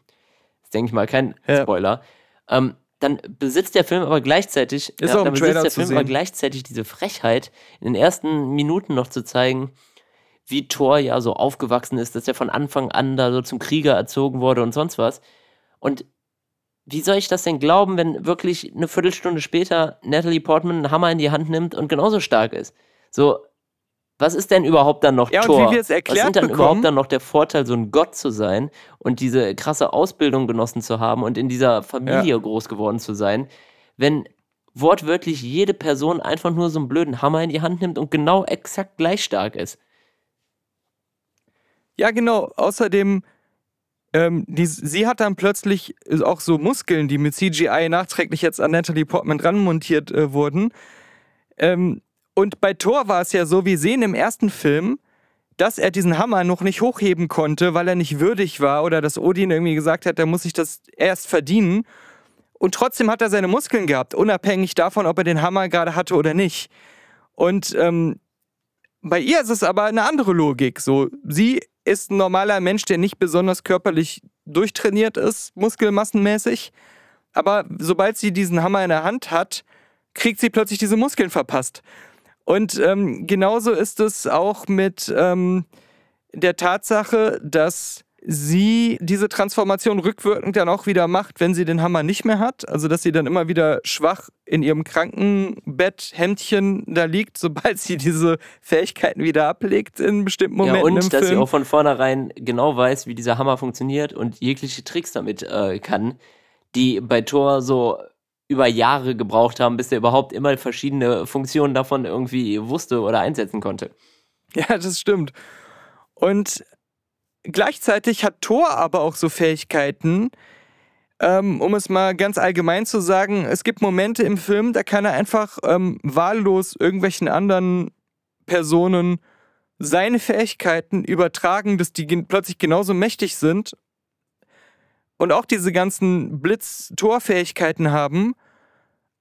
ist, denke ich mal, kein ja. Spoiler. Ähm, dann besitzt der Film aber gleichzeitig, ist ja, dann besitzt der Film aber gleichzeitig diese Frechheit, in den ersten Minuten noch zu zeigen, wie Thor ja so aufgewachsen ist, dass er von Anfang an da so zum Krieger erzogen wurde und sonst was. Und wie soll ich das denn glauben, wenn wirklich eine Viertelstunde später Natalie Portman einen Hammer in die Hand nimmt und genauso stark ist? So, was ist denn überhaupt dann noch ja, Tor? Und wie wir es erklärt was sind dann bekommen? überhaupt dann noch der Vorteil, so ein Gott zu sein und diese krasse Ausbildung genossen zu haben und in dieser Familie ja. groß geworden zu sein, wenn wortwörtlich jede Person einfach nur so einen blöden Hammer in die Hand nimmt und genau exakt gleich stark ist? Ja, genau. Außerdem ähm, die, sie hat dann plötzlich auch so Muskeln, die mit CGI nachträglich jetzt an Natalie Portman dran montiert äh, wurden. Ähm, und bei Thor war es ja so, wir sehen im ersten Film, dass er diesen Hammer noch nicht hochheben konnte, weil er nicht würdig war oder dass Odin irgendwie gesagt hat, er muss sich das erst verdienen. Und trotzdem hat er seine Muskeln gehabt, unabhängig davon, ob er den Hammer gerade hatte oder nicht. Und ähm, bei ihr ist es aber eine andere Logik. So, sie ist ein normaler Mensch, der nicht besonders körperlich durchtrainiert ist, muskelmassenmäßig. Aber sobald sie diesen Hammer in der Hand hat, kriegt sie plötzlich diese Muskeln verpasst. Und ähm, genauso ist es auch mit ähm, der Tatsache, dass sie diese Transformation rückwirkend dann auch wieder macht, wenn sie den Hammer nicht mehr hat. Also dass sie dann immer wieder schwach in ihrem Krankenbetthemdchen da liegt, sobald sie diese Fähigkeiten wieder ablegt in bestimmten Momenten. Ja, und dass Film. sie auch von vornherein genau weiß, wie dieser Hammer funktioniert und jegliche Tricks damit äh, kann, die bei Thor so über Jahre gebraucht haben, bis er überhaupt immer verschiedene Funktionen davon irgendwie wusste oder einsetzen konnte. Ja, das stimmt. Und gleichzeitig hat Thor aber auch so Fähigkeiten, ähm, um es mal ganz allgemein zu sagen, es gibt Momente im Film, da kann er einfach ähm, wahllos irgendwelchen anderen Personen seine Fähigkeiten übertragen, dass die plötzlich genauso mächtig sind. Und auch diese ganzen Blitz-Tor-Fähigkeiten haben,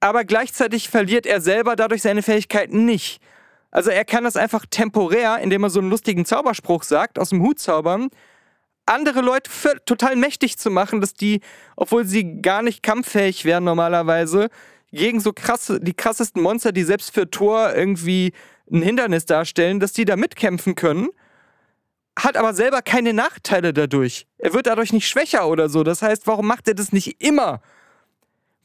aber gleichzeitig verliert er selber dadurch seine Fähigkeiten nicht. Also er kann das einfach temporär, indem er so einen lustigen Zauberspruch sagt, aus dem Hut zaubern, andere Leute total mächtig zu machen, dass die, obwohl sie gar nicht kampffähig wären normalerweise, gegen so krasse, die krassesten Monster, die selbst für Thor irgendwie ein Hindernis darstellen, dass die da mitkämpfen können, hat aber selber keine Nachteile dadurch. Er wird dadurch nicht schwächer oder so. Das heißt, warum macht er das nicht immer?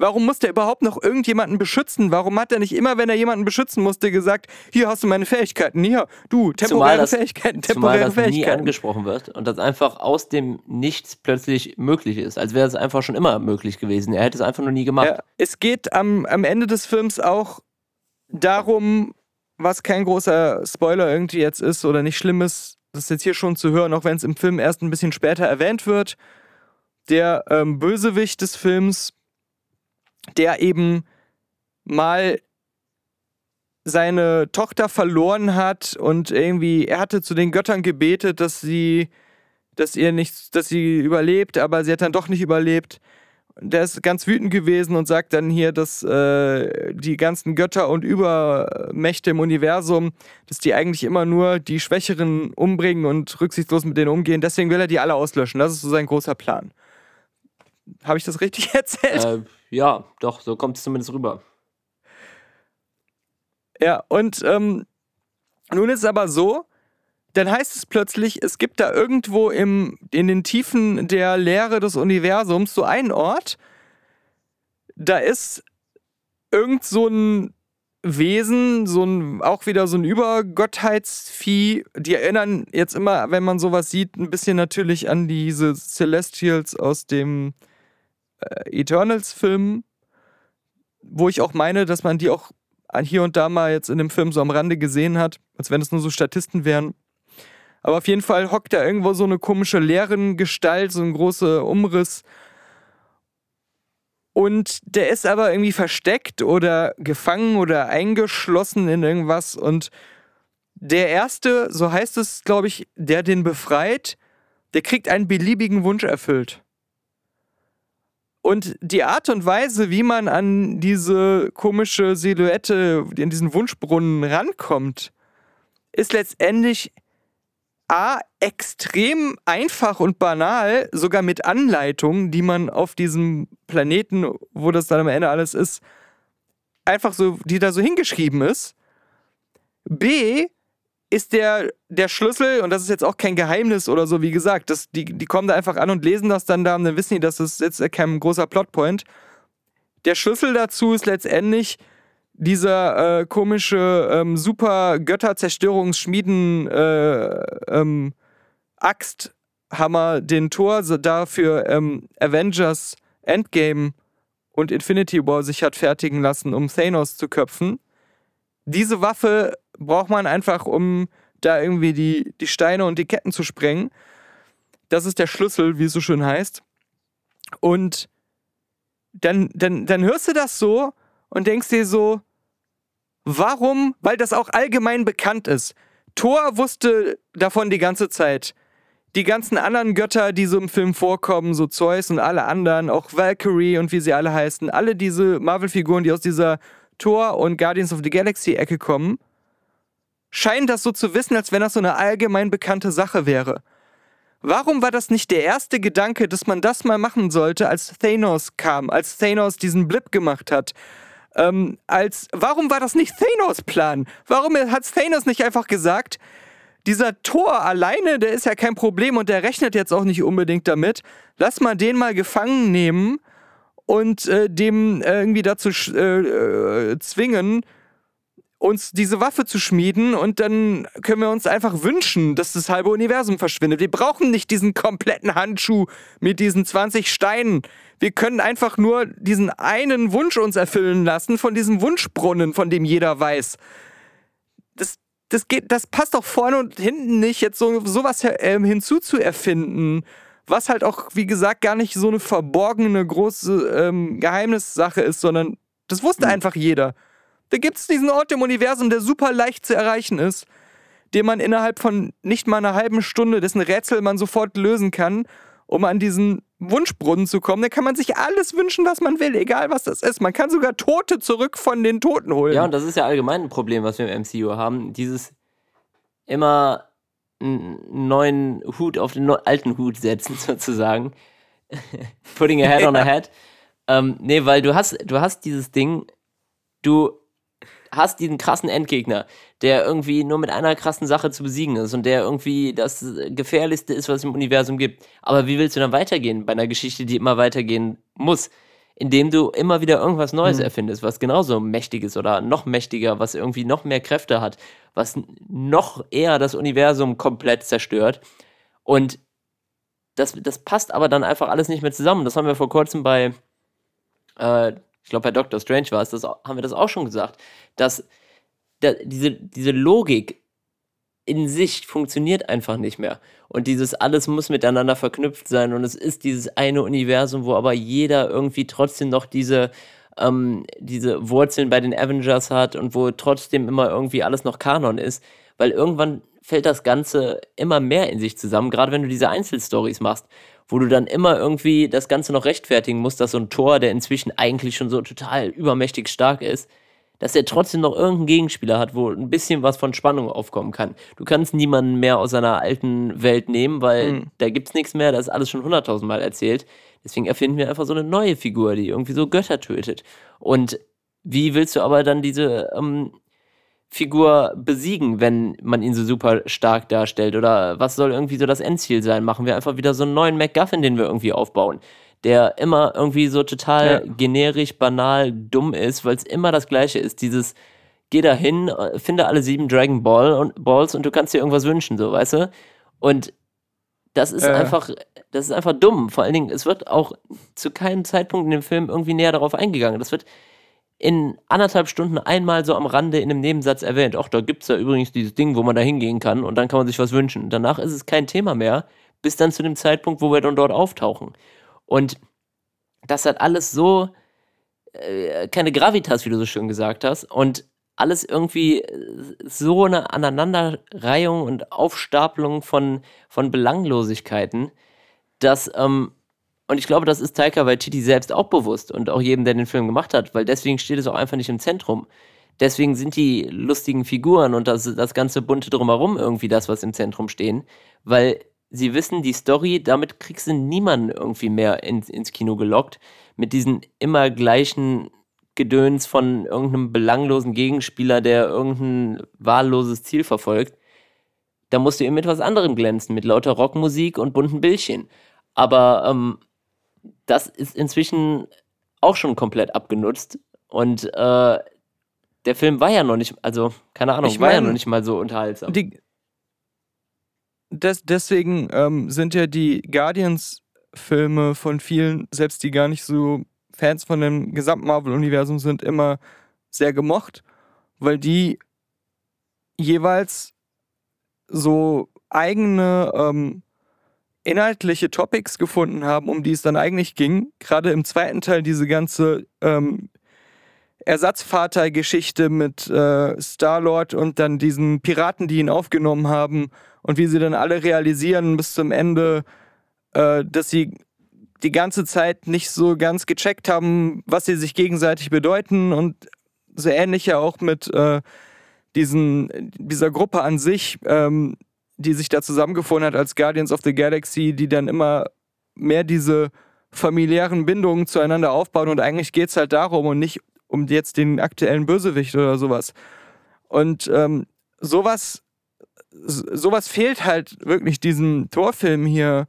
Warum musste er überhaupt noch irgendjemanden beschützen? Warum hat er nicht immer, wenn er jemanden beschützen musste, gesagt, hier hast du meine Fähigkeiten, hier, du, temporäre das, Fähigkeiten, temporäre zumal das Fähigkeiten. nie angesprochen wird und das einfach aus dem Nichts plötzlich möglich ist, als wäre es einfach schon immer möglich gewesen. Er hätte es einfach noch nie gemacht. Ja, es geht am, am Ende des Films auch darum, was kein großer Spoiler irgendwie jetzt ist oder nicht schlimm ist, das jetzt hier schon zu hören, auch wenn es im Film erst ein bisschen später erwähnt wird. Der ähm, Bösewicht des Films der eben mal seine Tochter verloren hat und irgendwie, er hatte zu den Göttern gebetet, dass sie, dass ihr nicht, dass sie überlebt, aber sie hat dann doch nicht überlebt. der ist ganz wütend gewesen und sagt dann hier, dass äh, die ganzen Götter und Übermächte im Universum, dass die eigentlich immer nur die Schwächeren umbringen und rücksichtslos mit denen umgehen. Deswegen will er die alle auslöschen. Das ist so sein großer Plan. Habe ich das richtig erzählt? Äh, ja, doch, so kommt es zumindest rüber. Ja, und ähm, nun ist es aber so, dann heißt es plötzlich, es gibt da irgendwo im, in den Tiefen der Leere des Universums so einen Ort, da ist irgend so ein Wesen, so ein, auch wieder so ein Übergottheitsvieh. Die erinnern jetzt immer, wenn man sowas sieht, ein bisschen natürlich an diese Celestials aus dem äh, Eternals-Film, wo ich auch meine, dass man die auch hier und da mal jetzt in dem Film so am Rande gesehen hat, als wenn es nur so Statisten wären. Aber auf jeden Fall hockt da irgendwo so eine komische leeren Gestalt, so ein großer Umriss. Und der ist aber irgendwie versteckt oder gefangen oder eingeschlossen in irgendwas. Und der erste, so heißt es, glaube ich, der den befreit, der kriegt einen beliebigen Wunsch erfüllt. Und die Art und Weise, wie man an diese komische Silhouette, in diesen Wunschbrunnen rankommt, ist letztendlich A, extrem einfach und banal, sogar mit Anleitungen, die man auf diesem Planeten, wo das dann am Ende alles ist, einfach so, die da so hingeschrieben ist. B, ist der, der Schlüssel, und das ist jetzt auch kein Geheimnis oder so, wie gesagt, das, die, die kommen da einfach an und lesen das dann da und dann wissen die, das ist jetzt kein großer Plotpoint. Der Schlüssel dazu ist letztendlich, dieser äh, komische ähm, super Götterzerstörungsschmieden äh, ähm, Axthammer den Tor da für ähm, Avengers Endgame und Infinity War sich hat fertigen lassen, um Thanos zu köpfen. Diese Waffe braucht man einfach, um da irgendwie die, die Steine und die Ketten zu sprengen. Das ist der Schlüssel, wie es so schön heißt. Und dann, dann, dann hörst du das so und denkst dir so, Warum? Weil das auch allgemein bekannt ist. Thor wusste davon die ganze Zeit. Die ganzen anderen Götter, die so im Film vorkommen, so Zeus und alle anderen, auch Valkyrie und wie sie alle heißen, alle diese Marvel-Figuren, die aus dieser Thor und Guardians of the Galaxy-Ecke kommen, scheinen das so zu wissen, als wenn das so eine allgemein bekannte Sache wäre. Warum war das nicht der erste Gedanke, dass man das mal machen sollte, als Thanos kam, als Thanos diesen Blip gemacht hat, ähm, als, warum war das nicht Thanos Plan? Warum hat Thanos nicht einfach gesagt, dieser Tor alleine, der ist ja kein Problem und der rechnet jetzt auch nicht unbedingt damit. Lass mal den mal gefangen nehmen und äh, dem irgendwie dazu äh, äh, zwingen, uns diese Waffe zu schmieden und dann können wir uns einfach wünschen, dass das halbe Universum verschwindet. Wir brauchen nicht diesen kompletten Handschuh mit diesen 20 Steinen. Wir können einfach nur diesen einen Wunsch uns erfüllen lassen von diesem Wunschbrunnen, von dem jeder weiß. Das, das, geht, das passt doch vorne und hinten nicht, jetzt so sowas äh, hinzuzuerfinden, was halt auch, wie gesagt, gar nicht so eine verborgene große ähm, Geheimnissache ist, sondern das wusste mhm. einfach jeder. Da gibt es diesen Ort im Universum, der super leicht zu erreichen ist, den man innerhalb von nicht mal einer halben Stunde, dessen Rätsel man sofort lösen kann, um an diesen Wunschbrunnen zu kommen. Da kann man sich alles wünschen, was man will, egal was das ist. Man kann sogar Tote zurück von den Toten holen. Ja, und das ist ja allgemein ein Problem, was wir im MCU haben. Dieses immer einen neuen Hut auf den alten Hut setzen, sozusagen. Putting a head on a head. Ähm, nee, weil du hast, du hast dieses Ding, du hast diesen krassen Endgegner, der irgendwie nur mit einer krassen Sache zu besiegen ist und der irgendwie das gefährlichste ist, was es im Universum gibt. Aber wie willst du dann weitergehen bei einer Geschichte, die immer weitergehen muss? Indem du immer wieder irgendwas Neues mhm. erfindest, was genauso mächtig ist oder noch mächtiger, was irgendwie noch mehr Kräfte hat, was noch eher das Universum komplett zerstört. Und das, das passt aber dann einfach alles nicht mehr zusammen. Das haben wir vor kurzem bei äh, ich glaube bei Doctor Strange war es, das, haben wir das auch schon gesagt, dass da, diese, diese Logik in sich funktioniert einfach nicht mehr. Und dieses alles muss miteinander verknüpft sein und es ist dieses eine Universum, wo aber jeder irgendwie trotzdem noch diese, ähm, diese Wurzeln bei den Avengers hat und wo trotzdem immer irgendwie alles noch Kanon ist, weil irgendwann fällt das Ganze immer mehr in sich zusammen, gerade wenn du diese Einzelstories machst, wo du dann immer irgendwie das Ganze noch rechtfertigen musst, dass so ein Tor, der inzwischen eigentlich schon so total übermächtig stark ist, dass er trotzdem noch irgendeinen Gegenspieler hat, wo ein bisschen was von Spannung aufkommen kann. Du kannst niemanden mehr aus seiner alten Welt nehmen, weil mhm. da es nichts mehr, das ist alles schon hunderttausendmal erzählt. Deswegen erfinden wir einfach so eine neue Figur, die irgendwie so Götter tötet. Und wie willst du aber dann diese ähm, Figur besiegen, wenn man ihn so super stark darstellt? Oder was soll irgendwie so das Endziel sein? Machen wir einfach wieder so einen neuen MacGuffin, den wir irgendwie aufbauen, der immer irgendwie so total ja. generisch, banal, dumm ist, weil es immer das Gleiche ist. Dieses, geh da hin, finde alle sieben Dragon Ball und Balls und du kannst dir irgendwas wünschen, so, weißt du? Und das ist äh. einfach, das ist einfach dumm. Vor allen Dingen, es wird auch zu keinem Zeitpunkt in dem Film irgendwie näher darauf eingegangen. Das wird in anderthalb Stunden einmal so am Rande in einem Nebensatz erwähnt. Ach, da gibt es ja übrigens dieses Ding, wo man da hingehen kann und dann kann man sich was wünschen. Danach ist es kein Thema mehr, bis dann zu dem Zeitpunkt, wo wir dann dort auftauchen. Und das hat alles so äh, keine Gravitas, wie du so schön gesagt hast. Und alles irgendwie so eine Aneinanderreihung und Aufstapelung von, von Belanglosigkeiten, dass ähm, und ich glaube, das ist Taika Waititi selbst auch bewusst und auch jedem, der den Film gemacht hat, weil deswegen steht es auch einfach nicht im Zentrum. Deswegen sind die lustigen Figuren und das, das ganze bunte drumherum irgendwie das, was im Zentrum stehen, weil sie wissen, die Story, damit kriegst du niemanden irgendwie mehr ins, ins Kino gelockt, mit diesen immer gleichen Gedöns von irgendeinem belanglosen Gegenspieler, der irgendein wahlloses Ziel verfolgt. Da musst du eben mit was anderem glänzen, mit lauter Rockmusik und bunten Bildchen. Aber ähm, das ist inzwischen auch schon komplett abgenutzt. Und äh, der Film war ja noch nicht, also keine Ahnung, ich war ja noch nicht mal so unterhaltsam. Die, des, deswegen ähm, sind ja die Guardians-Filme von vielen, selbst die gar nicht so Fans von dem gesamten Marvel-Universum sind, immer sehr gemocht, weil die jeweils so eigene ähm, inhaltliche Topics gefunden haben, um die es dann eigentlich ging. Gerade im zweiten Teil diese ganze ähm, Ersatzvater-Geschichte mit äh, Star-Lord und dann diesen Piraten, die ihn aufgenommen haben und wie sie dann alle realisieren bis zum Ende, äh, dass sie die ganze Zeit nicht so ganz gecheckt haben, was sie sich gegenseitig bedeuten und so ähnlich ja auch mit äh, diesen, dieser Gruppe an sich. Ähm, die sich da zusammengefunden hat als Guardians of the Galaxy, die dann immer mehr diese familiären Bindungen zueinander aufbauen und eigentlich geht es halt darum und nicht um jetzt den aktuellen Bösewicht oder sowas. Und ähm, sowas, sowas fehlt halt wirklich diesem Torfilm hier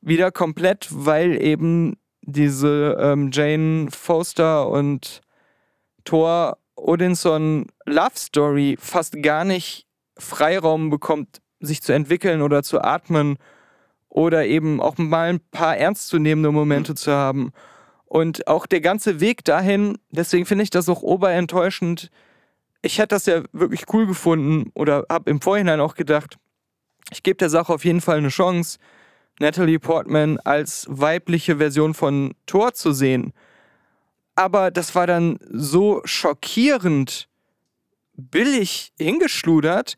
wieder komplett, weil eben diese ähm, Jane Foster und Thor Odinson Love Story fast gar nicht Freiraum bekommt, sich zu entwickeln oder zu atmen oder eben auch mal ein paar ernstzunehmende Momente mhm. zu haben. Und auch der ganze Weg dahin, deswegen finde ich das auch oberenttäuschend. Ich hätte das ja wirklich cool gefunden oder habe im Vorhinein auch gedacht, ich gebe der Sache auf jeden Fall eine Chance, Natalie Portman als weibliche Version von Thor zu sehen. Aber das war dann so schockierend billig hingeschludert,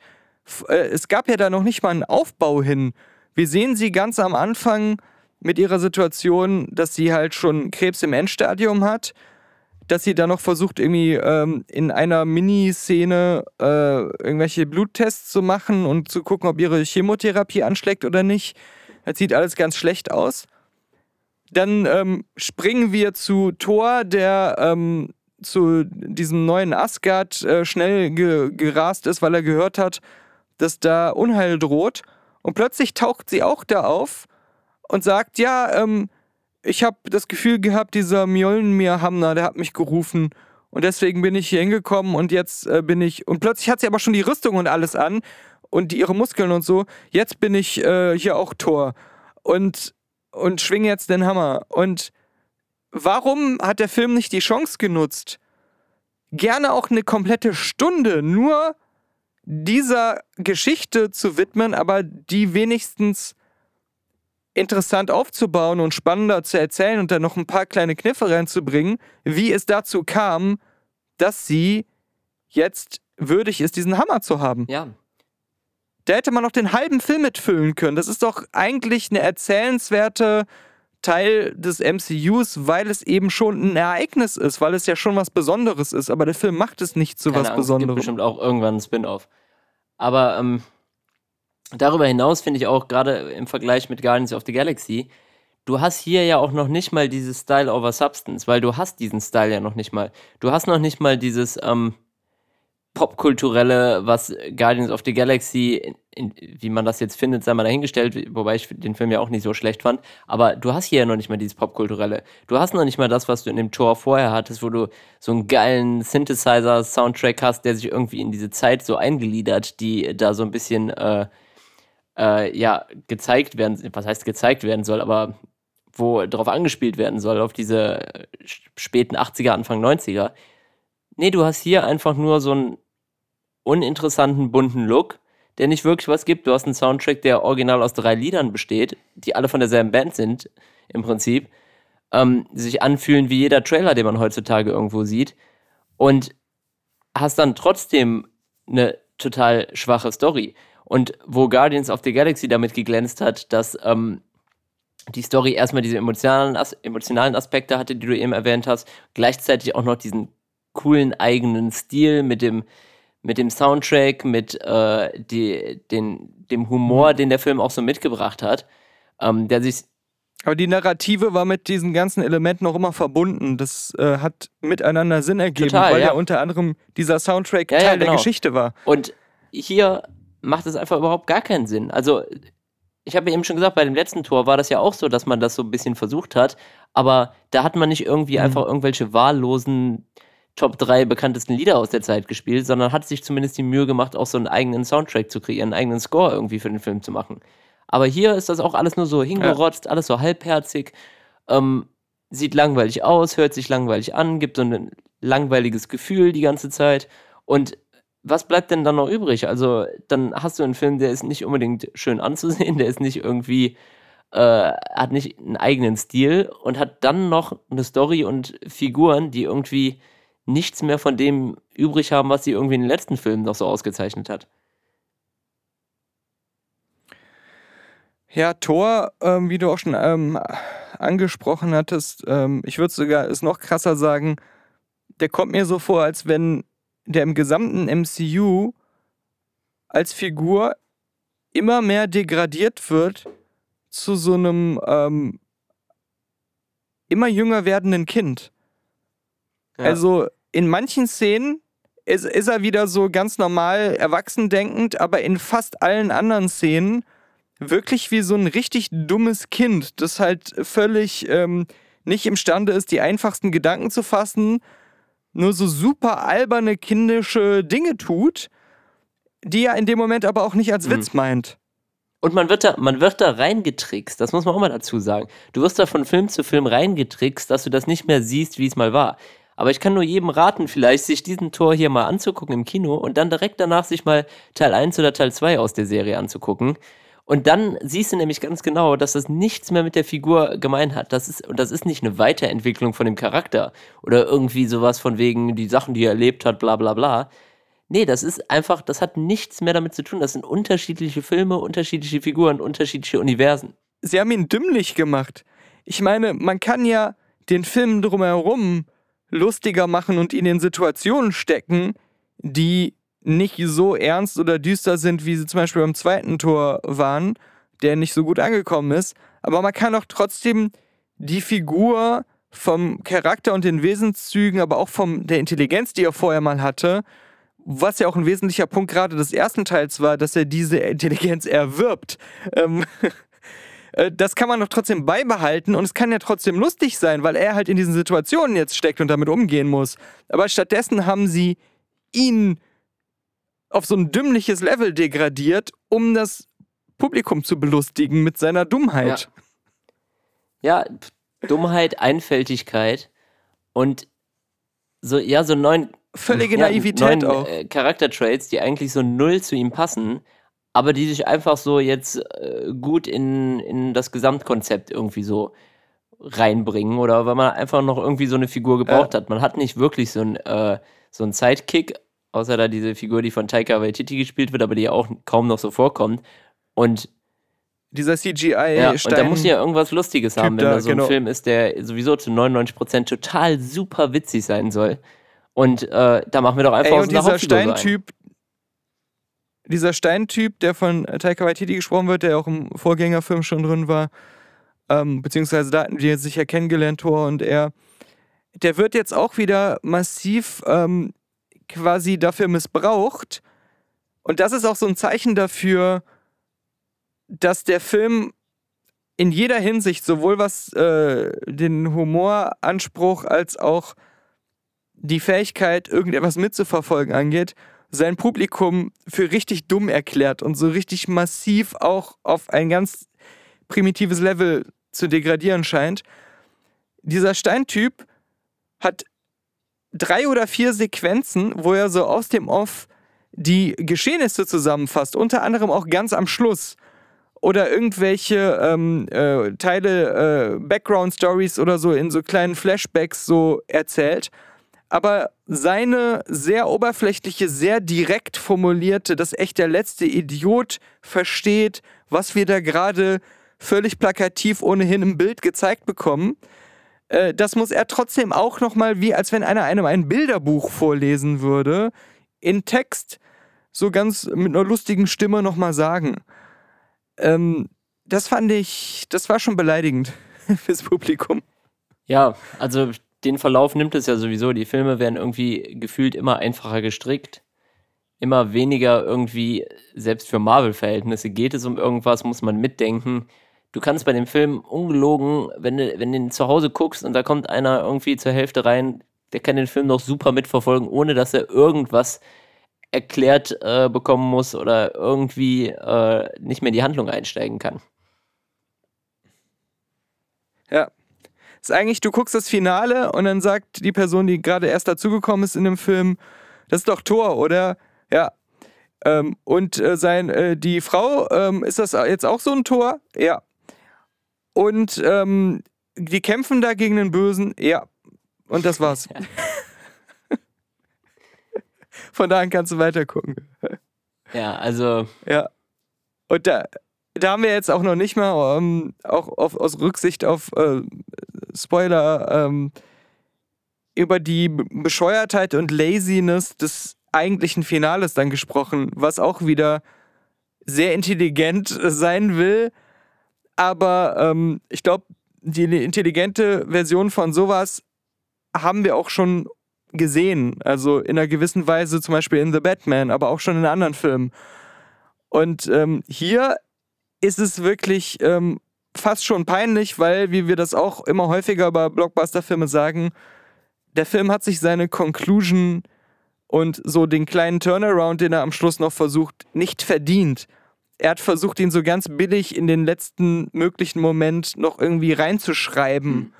äh, es gab ja da noch nicht mal einen Aufbau hin. Wir sehen sie ganz am Anfang mit ihrer Situation, dass sie halt schon Krebs im Endstadium hat, dass sie dann noch versucht, irgendwie ähm, in einer Miniszene äh, irgendwelche Bluttests zu machen und zu gucken, ob ihre Chemotherapie anschlägt oder nicht. Das sieht alles ganz schlecht aus. Dann ähm, springen wir zu Thor, der ähm, zu diesem neuen Asgard äh, schnell ge gerast ist, weil er gehört hat, dass da Unheil droht. Und plötzlich taucht sie auch da auf und sagt, ja, ähm, ich habe das Gefühl gehabt, dieser Mjolnir Hamner, der hat mich gerufen. Und deswegen bin ich hier hingekommen und jetzt äh, bin ich. Und plötzlich hat sie aber schon die Rüstung und alles an und ihre Muskeln und so. Jetzt bin ich äh, hier auch Tor und, und schwinge jetzt den Hammer. Und warum hat der Film nicht die Chance genutzt? Gerne auch eine komplette Stunde nur dieser Geschichte zu widmen, aber die wenigstens interessant aufzubauen und spannender zu erzählen und dann noch ein paar kleine Kniffe reinzubringen, wie es dazu kam, dass sie jetzt würdig ist, diesen Hammer zu haben. Ja. Da hätte man noch den halben Film mitfüllen können. Das ist doch eigentlich eine erzählenswerte Teil des MCUs, weil es eben schon ein Ereignis ist, weil es ja schon was Besonderes ist. Aber der Film macht es nicht zu Keine was Angst, Besonderem. Es gibt bestimmt auch irgendwann ein Spin-off. Aber ähm, darüber hinaus finde ich auch gerade im Vergleich mit Guardians of the Galaxy, du hast hier ja auch noch nicht mal dieses Style over Substance, weil du hast diesen Style ja noch nicht mal. Du hast noch nicht mal dieses ähm, popkulturelle, was Guardians of the Galaxy, in, in, wie man das jetzt findet, sei mal dahingestellt, wobei ich den Film ja auch nicht so schlecht fand. Aber du hast hier ja noch nicht mal dieses popkulturelle. Du hast noch nicht mal das, was du in dem Tor vorher hattest, wo du so einen geilen Synthesizer-Soundtrack hast, der sich irgendwie in diese Zeit so eingliedert, die da so ein bisschen äh, äh, ja gezeigt werden, was heißt gezeigt werden soll, aber wo darauf angespielt werden soll, auf diese späten 80er, Anfang 90er. Nee, du hast hier einfach nur so einen uninteressanten, bunten Look, der nicht wirklich was gibt. Du hast einen Soundtrack, der original aus drei Liedern besteht, die alle von derselben Band sind, im Prinzip, ähm, sich anfühlen wie jeder Trailer, den man heutzutage irgendwo sieht. Und hast dann trotzdem eine total schwache Story. Und wo Guardians of the Galaxy damit geglänzt hat, dass ähm, die Story erstmal diese emotionalen, As emotionalen Aspekte hatte, die du eben erwähnt hast, gleichzeitig auch noch diesen coolen eigenen Stil mit dem, mit dem Soundtrack, mit äh, die, den, dem Humor, mhm. den der Film auch so mitgebracht hat, ähm, der sich aber die Narrative war mit diesen ganzen Elementen auch immer verbunden. Das äh, hat miteinander Sinn ergeben, Total, weil ja. ja. unter anderem dieser Soundtrack ja, Teil ja, genau. der Geschichte war. Und hier macht es einfach überhaupt gar keinen Sinn. Also ich habe eben schon gesagt, bei dem letzten Tor war das ja auch so, dass man das so ein bisschen versucht hat, aber da hat man nicht irgendwie mhm. einfach irgendwelche wahllosen Top 3 bekanntesten Lieder aus der Zeit gespielt, sondern hat sich zumindest die Mühe gemacht, auch so einen eigenen Soundtrack zu kreieren, einen eigenen Score irgendwie für den Film zu machen. Aber hier ist das auch alles nur so hingerotzt, ja. alles so halbherzig, ähm, sieht langweilig aus, hört sich langweilig an, gibt so ein langweiliges Gefühl die ganze Zeit und was bleibt denn dann noch übrig? Also, dann hast du einen Film, der ist nicht unbedingt schön anzusehen, der ist nicht irgendwie, äh, hat nicht einen eigenen Stil und hat dann noch eine Story und Figuren, die irgendwie nichts mehr von dem übrig haben, was sie irgendwie in den letzten Filmen noch so ausgezeichnet hat. Ja, Thor, ähm, wie du auch schon ähm, angesprochen hattest, ähm, ich würde sogar es noch krasser sagen, der kommt mir so vor, als wenn der im gesamten MCU als Figur immer mehr degradiert wird zu so einem ähm, immer jünger werdenden Kind. Ja. Also in manchen Szenen ist, ist, er wieder so ganz normal erwachsen denkend, aber in fast allen anderen Szenen wirklich wie so ein richtig dummes Kind, das halt völlig ähm, nicht imstande ist, die einfachsten Gedanken zu fassen nur so super alberne, kindische Dinge tut, die er in dem Moment aber auch nicht als mhm. Witz meint. Und man wird, da, man wird da reingetrickst, das muss man auch mal dazu sagen. Du wirst da von Film zu Film reingetrickst, dass du das nicht mehr siehst, wie es mal war. Aber ich kann nur jedem raten, vielleicht sich diesen Tor hier mal anzugucken im Kino und dann direkt danach sich mal Teil 1 oder Teil 2 aus der Serie anzugucken. Und dann siehst du nämlich ganz genau, dass das nichts mehr mit der Figur gemein hat. Das ist, und das ist nicht eine Weiterentwicklung von dem Charakter oder irgendwie sowas von wegen die Sachen, die er erlebt hat, bla bla bla. Nee, das ist einfach, das hat nichts mehr damit zu tun. Das sind unterschiedliche Filme, unterschiedliche Figuren, unterschiedliche Universen. Sie haben ihn dümmlich gemacht. Ich meine, man kann ja den Film drumherum lustiger machen und ihn in Situationen stecken, die nicht so ernst oder düster sind, wie sie zum Beispiel beim zweiten Tor waren, der nicht so gut angekommen ist. Aber man kann auch trotzdem die Figur vom Charakter und den Wesenszügen, aber auch von der Intelligenz, die er vorher mal hatte, was ja auch ein wesentlicher Punkt gerade des ersten Teils war, dass er diese Intelligenz erwirbt. Ähm, äh, das kann man doch trotzdem beibehalten und es kann ja trotzdem lustig sein, weil er halt in diesen Situationen jetzt steckt und damit umgehen muss. Aber stattdessen haben sie ihn auf so ein dümmliches Level degradiert, um das Publikum zu belustigen mit seiner Dummheit. Ja, ja Dummheit, Einfältigkeit und so, ja, so neun. Völlige ja, Naivität neun, auch. Äh, Charaktertraits, die eigentlich so null zu ihm passen, aber die sich einfach so jetzt äh, gut in, in das Gesamtkonzept irgendwie so reinbringen oder weil man einfach noch irgendwie so eine Figur gebraucht ja. hat. Man hat nicht wirklich so einen, äh, so einen Sidekick außer da diese Figur, die von Taika Waititi gespielt wird, aber die ja auch kaum noch so vorkommt. Und dieser CGI. Ja, und da muss ja irgendwas Lustiges Typ haben, wenn da, da so genau. ein Film ist, der sowieso zu 99% total super witzig sein soll. Und äh, da machen wir doch einfach Ey, und dieser Hauptfigur. Steintyp, dieser Steintyp, der von Taika Waititi gesprochen wird, der auch im Vorgängerfilm schon drin war, ähm, beziehungsweise da hatten wir sich ja kennengelernt, Thor und er, der wird jetzt auch wieder massiv ähm, quasi dafür missbraucht. Und das ist auch so ein Zeichen dafür, dass der Film in jeder Hinsicht, sowohl was äh, den Humoranspruch als auch die Fähigkeit, irgendetwas mitzuverfolgen angeht, sein Publikum für richtig dumm erklärt und so richtig massiv auch auf ein ganz primitives Level zu degradieren scheint. Dieser Steintyp hat drei oder vier Sequenzen, wo er so aus dem Off die Geschehnisse zusammenfasst, unter anderem auch ganz am Schluss. Oder irgendwelche ähm, äh, Teile, äh, Background-Stories oder so in so kleinen Flashbacks so erzählt. Aber seine sehr oberflächliche, sehr direkt formulierte, dass echt der letzte Idiot versteht, was wir da gerade völlig plakativ ohnehin im Bild gezeigt bekommen, äh, das muss er trotzdem auch nochmal, wie als wenn einer einem ein Bilderbuch vorlesen würde, in Text so ganz mit einer lustigen Stimme nochmal sagen. Ähm, das fand ich, das war schon beleidigend fürs Publikum. Ja, also den Verlauf nimmt es ja sowieso. Die Filme werden irgendwie gefühlt immer einfacher gestrickt. Immer weniger irgendwie, selbst für Marvel-Verhältnisse, geht es um irgendwas, muss man mitdenken. Du kannst bei dem Film ungelogen, wenn du, wenn du ihn zu Hause guckst und da kommt einer irgendwie zur Hälfte rein, der kann den Film noch super mitverfolgen, ohne dass er irgendwas erklärt äh, bekommen muss oder irgendwie äh, nicht mehr in die Handlung einsteigen kann. Ja. Ist eigentlich, du guckst das Finale und dann sagt die Person, die gerade erst dazugekommen ist in dem Film, das ist doch Thor, oder? Ja. Ähm, und äh, sein, äh, die Frau, ähm, ist das jetzt auch so ein Tor? Ja. Und ähm, die kämpfen da gegen den Bösen? Ja. Und das war's. Von da an kannst du weiter gucken. Ja, also Ja. Und da, da haben wir jetzt auch noch nicht mal, ähm, auch auf, aus Rücksicht auf äh, Spoiler, ähm, über die Bescheuertheit und Laziness des eigentlichen Finales dann gesprochen, was auch wieder sehr intelligent sein will. Aber ähm, ich glaube, die intelligente Version von sowas haben wir auch schon gesehen. Also in einer gewissen Weise, zum Beispiel in The Batman, aber auch schon in anderen Filmen. Und ähm, hier ist es wirklich ähm, fast schon peinlich, weil, wie wir das auch immer häufiger bei Blockbuster-Filmen sagen, der Film hat sich seine Conclusion und so den kleinen Turnaround, den er am Schluss noch versucht, nicht verdient. Er hat versucht, ihn so ganz billig in den letzten möglichen Moment noch irgendwie reinzuschreiben.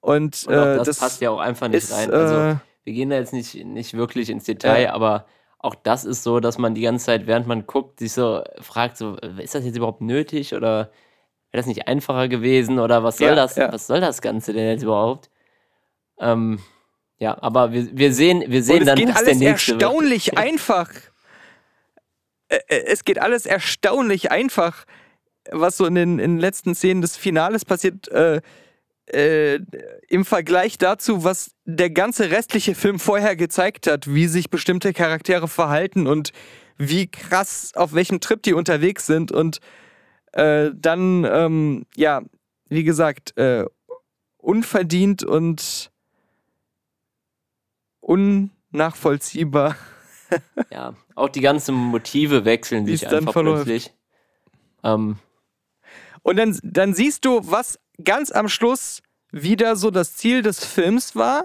Und, und auch äh, das, das passt ja auch einfach nicht ist, rein. Also äh, wir gehen da jetzt nicht, nicht wirklich ins Detail, Ja. aber auch das ist so, dass man die ganze Zeit, während man guckt, sich so fragt, so, ist das jetzt überhaupt nötig oder wäre das nicht einfacher gewesen oder was soll Ja, das, ja. was soll das Ganze denn jetzt überhaupt? Ähm, ja, aber wir, wir sehen, wir sehen Und es dann, geht was alles der nächste wird. erstaunlich einfach. Äh, äh, Es geht alles erstaunlich einfach, was so in den, in den letzten Szenen des Finales passiert, äh, äh, im Vergleich dazu, was der ganze restliche Film vorher gezeigt hat, wie sich bestimmte Charaktere verhalten und wie krass, auf welchem Trip die unterwegs sind. Und äh, dann, ähm, ja, wie gesagt, äh, unverdient und unnachvollziehbar. Ja, auch die ganzen Motive wechseln sich einfach plötzlich. Ähm, Und dann, dann siehst du, was ganz am Schluss wieder so das Ziel des Films war,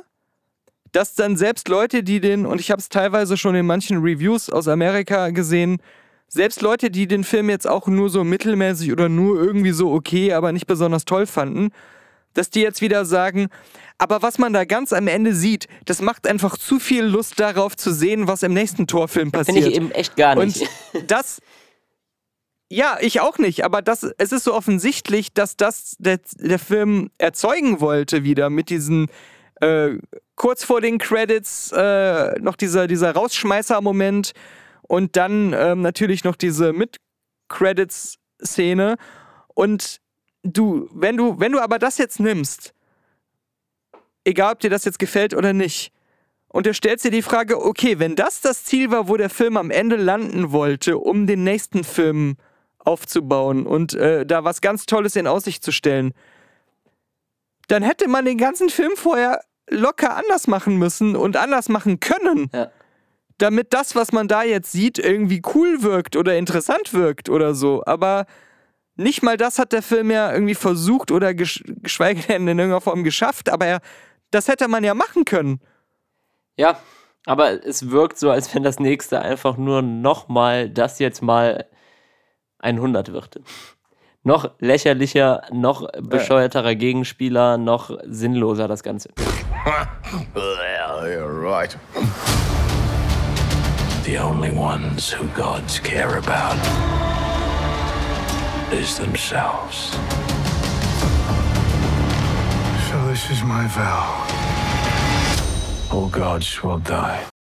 dass dann selbst Leute, die den, und ich habe es teilweise schon in manchen Reviews aus Amerika gesehen, selbst Leute, die den Film jetzt auch nur so mittelmäßig oder nur irgendwie so okay, aber nicht besonders toll fanden, dass die jetzt wieder sagen, aber was man da ganz am Ende sieht, das macht einfach zu viel Lust darauf zu sehen, was im nächsten Torfilm passiert. Finde ich eben echt gar nicht. Und das. Ja, ich auch nicht, aber das, es ist so offensichtlich, dass das der, der Film erzeugen wollte, wieder mit diesen Äh, kurz vor den Credits äh, noch dieser, dieser Rausschmeißer-Moment und dann ähm, natürlich noch diese Mid-Credits-Szene. Und du, wenn du, wenn du aber das jetzt nimmst, egal ob dir das jetzt gefällt oder nicht, und du stellst dir die Frage, okay, wenn das das Ziel war, wo der Film am Ende landen wollte, um den nächsten Film aufzubauen und äh, da was ganz Tolles in Aussicht zu stellen, dann hätte man den ganzen Film vorher locker anders machen müssen und anders machen können. Ja. Damit das, was man da jetzt sieht, irgendwie cool wirkt oder interessant wirkt oder so. Aber nicht mal das hat der Film ja irgendwie versucht oder geschweige denn in irgendeiner Form geschafft. Aber er, das hätte man ja machen können. Ja, aber es wirkt so, als wenn das nächste einfach nur nochmal das jetzt mal 100 wird. Noch lächerlicher, noch bescheuerterer Gegenspieler, noch sinnloser das Ganze. right. The only ones who gods care about is themselves. So this is my vow. All gods will die.